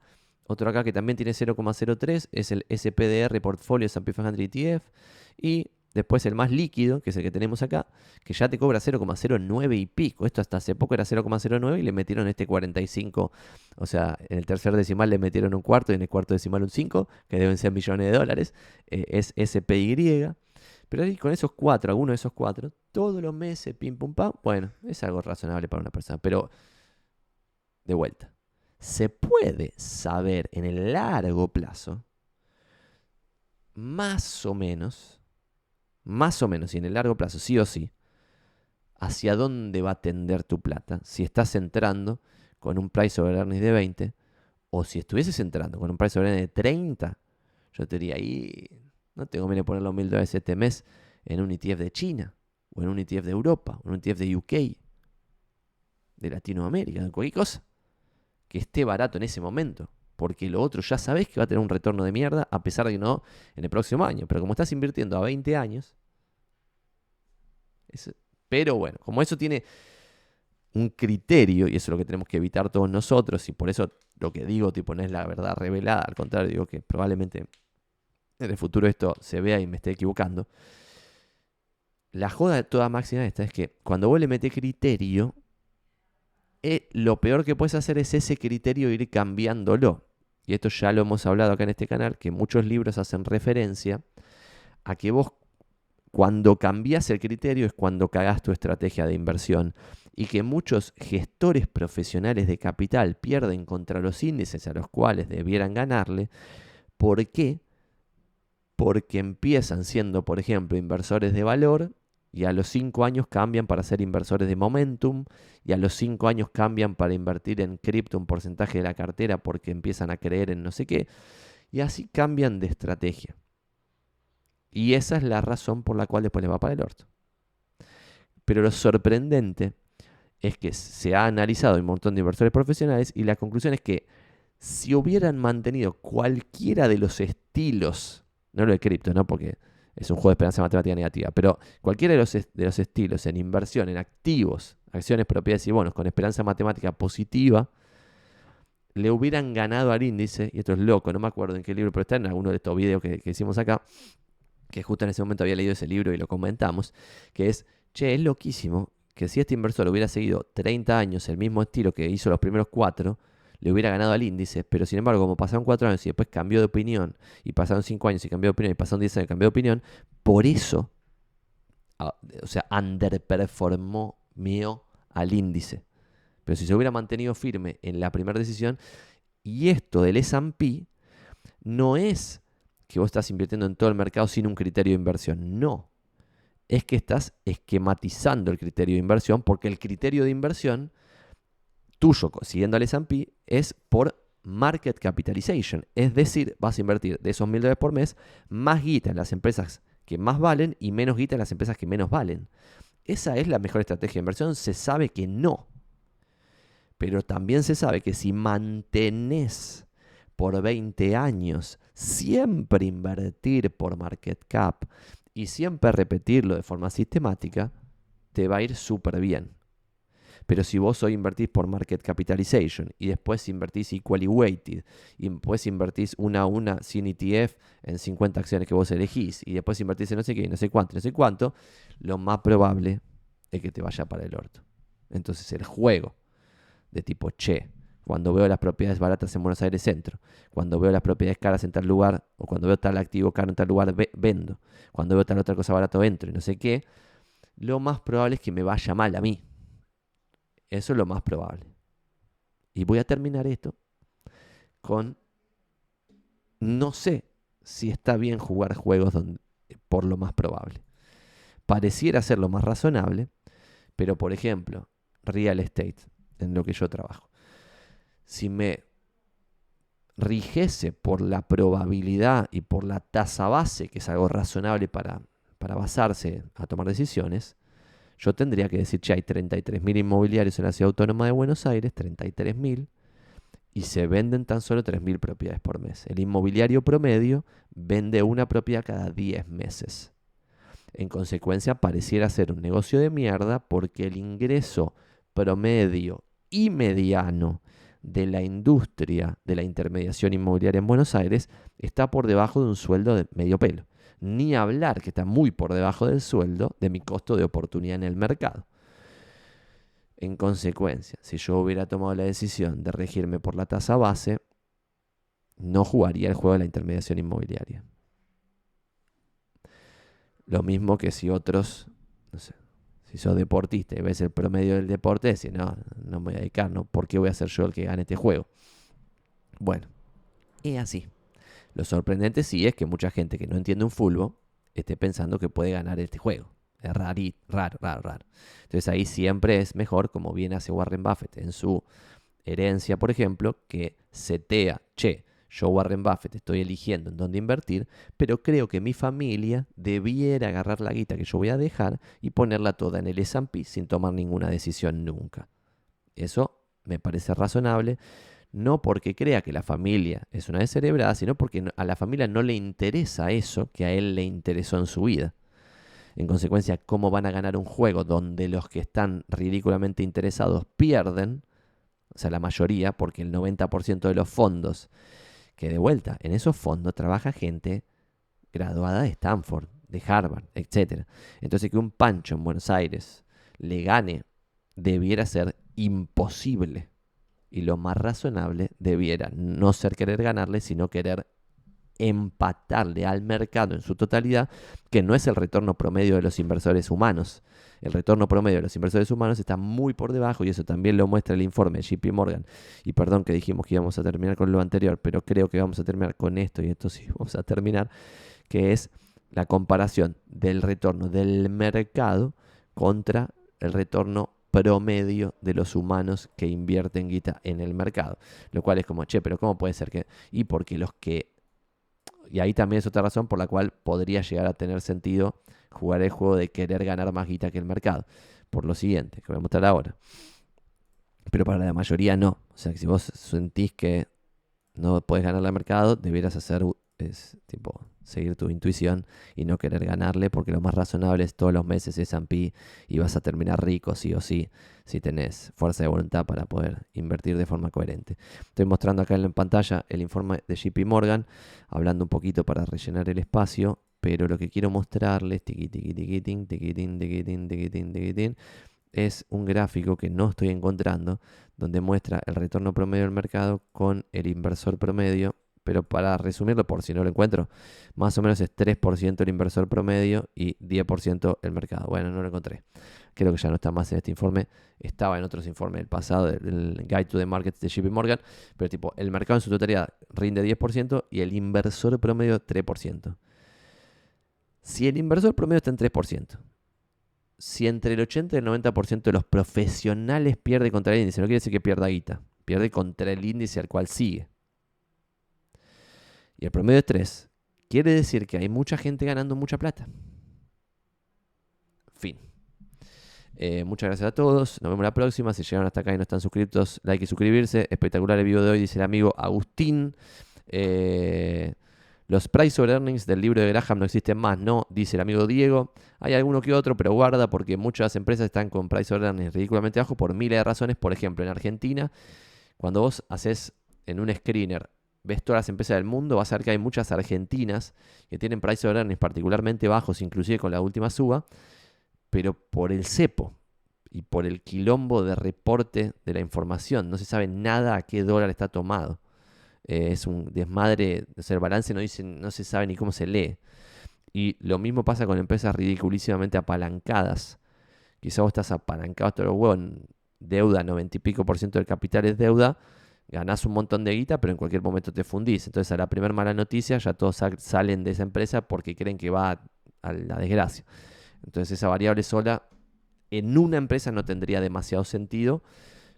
Otro acá que también tiene 0,03 es el SPDR Portfolio S&P 500 ETF y Después el más líquido, que es el que tenemos acá, que ya te cobra 0,09 y pico. Esto hasta hace poco era 0,09 y le metieron este 45. O sea, en el tercer decimal le metieron un cuarto y en el cuarto decimal un 5, que deben ser millones de dólares. Eh, es SPY. Pero ahí con esos cuatro, alguno de esos cuatro, todos los meses, pim pum pam, bueno, es algo razonable para una persona. Pero, de vuelta, se puede saber en el largo plazo, más o menos, más o menos, y en el largo plazo, sí o sí, hacia dónde va a tender tu plata. Si estás entrando con un price over earnings de 20, o si estuvieses entrando con un price over earnings de 30, yo te diría, ahí no tengo que poner los mil dólares este mes en un ETF de China, o en un ETF de Europa, o en un ETF de UK, de Latinoamérica, de cualquier cosa, que esté barato en ese momento porque lo otro ya sabes que va a tener un retorno de mierda, a pesar de que no en el próximo año. Pero como estás invirtiendo a 20 años, pero bueno, como eso tiene un criterio, y eso es lo que tenemos que evitar todos nosotros, y por eso lo que digo, tipo, no es la verdad revelada, al contrario, digo que probablemente en el futuro esto se vea y me esté equivocando. La joda de toda máxima esta es que cuando vos le metes criterio, eh, lo peor que puedes hacer es ese criterio ir cambiándolo y esto ya lo hemos hablado acá en este canal, que muchos libros hacen referencia a que vos cuando cambias el criterio es cuando cagás tu estrategia de inversión y que muchos gestores profesionales de capital pierden contra los índices a los cuales debieran ganarle. ¿Por qué? Porque empiezan siendo, por ejemplo, inversores de valor y a los 5 años cambian para ser inversores de momentum y a los 5 años cambian para invertir en cripto un porcentaje de la cartera porque empiezan a creer en no sé qué y así cambian de estrategia. Y esa es la razón por la cual después les va para el orto. Pero lo sorprendente es que se ha analizado un montón de inversores profesionales y la conclusión es que si hubieran mantenido cualquiera de los estilos, no lo de cripto, ¿no? Porque es un juego de esperanza matemática negativa, pero cualquiera de los, de los estilos en inversión, en activos, acciones, propiedades y bonos con esperanza matemática positiva, le hubieran ganado al índice, y esto es loco, no me acuerdo en qué libro, pero está en alguno de estos videos que, hicimos acá, que justo en ese momento había leído ese libro y lo comentamos, que es, che, es loquísimo que si este inversor hubiera seguido 30 años el mismo estilo que hizo los primeros cuatro, le hubiera ganado al índice, pero sin embargo, como pasaron cuatro años y después cambió de opinión, y pasaron cinco años y cambió de opinión, y pasaron diez años y cambió de opinión, por eso, o sea, underperformó mío al índice. Pero si se hubiera mantenido firme en la primera decisión, y esto del S&P no es que vos estás invirtiendo en todo el mercado sin un criterio de inversión, no. Es que estás esquematizando el criterio de inversión porque el criterio de inversión tuyo, siguiendo al S&P, es por market capitalization. Es decir, vas a invertir de esos mil dólares por mes más guita en las empresas que más valen y menos guita en las empresas que menos valen. ¿Esa es la mejor estrategia de inversión? Se sabe que no. Pero también se sabe que si mantenés por 20 años siempre invertir por market cap y siempre repetirlo de forma sistemática, te va a ir súper bien. Pero si vos hoy invertís por market capitalization y después invertís equally weighted y después invertís una a una sin ETF en 50 acciones que vos elegís y después invertís en no sé qué, no sé cuánto, no sé cuánto, lo más probable es que te vaya para el orto. Entonces el juego de tipo, che, cuando veo las propiedades baratas en Buenos Aires Centro, cuando veo las propiedades caras en tal lugar, o cuando veo tal activo caro en tal lugar, vendo, cuando veo tal otra cosa barato, entro y no sé qué, lo más probable es que me vaya mal a mí. Eso es lo más probable. Y voy a terminar esto con, no sé si está bien jugar juegos por lo más probable. Pareciera ser lo más razonable, pero por ejemplo, real estate, en lo que yo trabajo. Si me rigese por la probabilidad y por la tasa base, que es algo razonable para, para basarse a tomar decisiones, yo tendría que decir, che, hay 33.000 inmobiliarios en la ciudad autónoma de Buenos Aires, 33.000, y se venden tan solo 3.000 propiedades por mes. El inmobiliario promedio vende una propiedad cada 10 meses. En consecuencia, pareciera ser un negocio de mierda porque el ingreso promedio y mediano de la industria de la intermediación inmobiliaria en Buenos Aires está por debajo de un sueldo de medio pelo. Ni hablar que está muy por debajo del sueldo de mi costo de oportunidad en el mercado. En consecuencia, si yo hubiera tomado la decisión de regirme por la tasa base, no jugaría el juego de la intermediación inmobiliaria. Lo mismo que si otros, no sé, si sos deportista y ves el promedio del deporte, decís, no, no me voy a dedicar, ¿no? ¿Por qué voy a ser yo el que gane este juego? Bueno, es así. Lo sorprendente sí es que mucha gente que no entiende un fútbol esté pensando que puede ganar este juego. Es raro, raro, raro, raro. Entonces ahí siempre es mejor, como bien hace Warren Buffett en su herencia, por ejemplo, que setea, che, yo Warren Buffett estoy eligiendo en dónde invertir, pero creo que mi familia debiera agarrar la guita que yo voy a dejar y ponerla toda en el S&P sin tomar ninguna decisión nunca. Eso me parece razonable, no porque crea que la familia es una descerebrada, sino porque a la familia no le interesa eso que a él le interesó en su vida. En consecuencia, ¿cómo van a ganar un juego donde los que están ridículamente interesados pierden? O sea, la mayoría, porque el 90% de los fondos, que de vuelta, en esos fondos trabaja gente graduada de Stanford, de Harvard, etc. Entonces que un Pancho en Buenos Aires le gane debiera ser imposible. Y lo más razonable debiera no ser querer ganarle, sino querer empatarle al mercado en su totalidad, que no es el retorno promedio de los inversores humanos. El retorno promedio de los inversores humanos está muy por debajo y eso también lo muestra el informe de JP Morgan. Y perdón que dijimos que íbamos a terminar con lo anterior, pero creo que vamos a terminar con esto y esto sí vamos a terminar, que es la comparación del retorno del mercado contra el retorno promedio de los humanos que invierten guita en el mercado. Lo cual es como, che, pero ¿cómo puede ser que? Y porque los que y ahí también es otra razón por la cual podría llegar a tener sentido jugar el juego de querer ganar más guita que el mercado. Por lo siguiente, que voy a mostrar ahora. Pero para la mayoría no. O sea, que si vos sentís que no puedes ganar el mercado, debieras hacer es tipo seguir tu intuición y no querer ganarle, porque lo más razonable es todos los meses S&P y vas a terminar rico sí o sí, si tenés fuerza de voluntad para poder invertir de forma coherente. Estoy mostrando acá en pantalla el informe de JP Morgan, hablando un poquito para rellenar el espacio, pero lo que quiero mostrarles, es un gráfico que no estoy encontrando, donde muestra el retorno promedio del mercado con el inversor promedio pero para resumirlo, por si no lo encuentro, más o menos es 3% el inversor promedio y 10% el mercado. Bueno, no lo encontré. Creo que ya no está más en este informe. Estaba en otros informes del pasado, el Guide to the Markets de JP Morgan, pero tipo, el mercado en su totalidad rinde 10% y el inversor promedio 3%. Si el inversor promedio está en 3%, si entre el 80 y el 90% de los profesionales pierde contra el índice, no quiere decir que pierda guita, pierde contra el índice al cual sigue y el promedio es 3, quiere decir que hay mucha gente ganando mucha plata. Fin. Eh, muchas gracias a todos. Nos vemos la próxima. Si llegaron hasta acá y no están suscritos, like y suscribirse. Espectacular el video de hoy, dice el amigo Agustín. Eh, los price over earnings del libro de Graham no existen más, no, dice el amigo Diego. Hay alguno que otro, pero guarda porque muchas empresas están con price over earnings ridículamente bajo por miles de razones. Por ejemplo, en Argentina, cuando vos haces en un screener ves todas las empresas del mundo, vas a ver que hay muchas argentinas que tienen price of earnings particularmente bajos, inclusive con la última suba, pero por el cepo y por el quilombo de reporte de la información, no se sabe nada a qué dólar está tomado. Eh, es un desmadre, o sea, el balance no, dice, no se sabe ni cómo se lee. Y lo mismo pasa con empresas ridiculísimamente apalancadas. Quizá vos estás apalancado hasta los huevos deuda, 90 y pico por ciento del capital es deuda, ganás un montón de guita, pero en cualquier momento te fundís. Entonces, a la primera mala noticia, ya todos salen de esa empresa porque creen que va a la desgracia. Entonces, esa variable sola en una empresa no tendría demasiado sentido,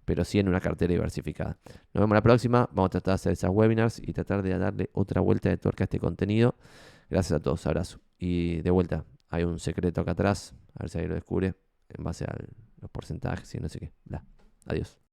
pero sí en una cartera diversificada. Nos vemos la próxima. Vamos a tratar de hacer esas webinars y tratar de darle otra vuelta de tuerca a este contenido. Gracias a todos. Abrazo. Y de vuelta, hay un secreto acá atrás. A ver si alguien lo descubre en base a los porcentajes y no sé qué. Bla. Adiós.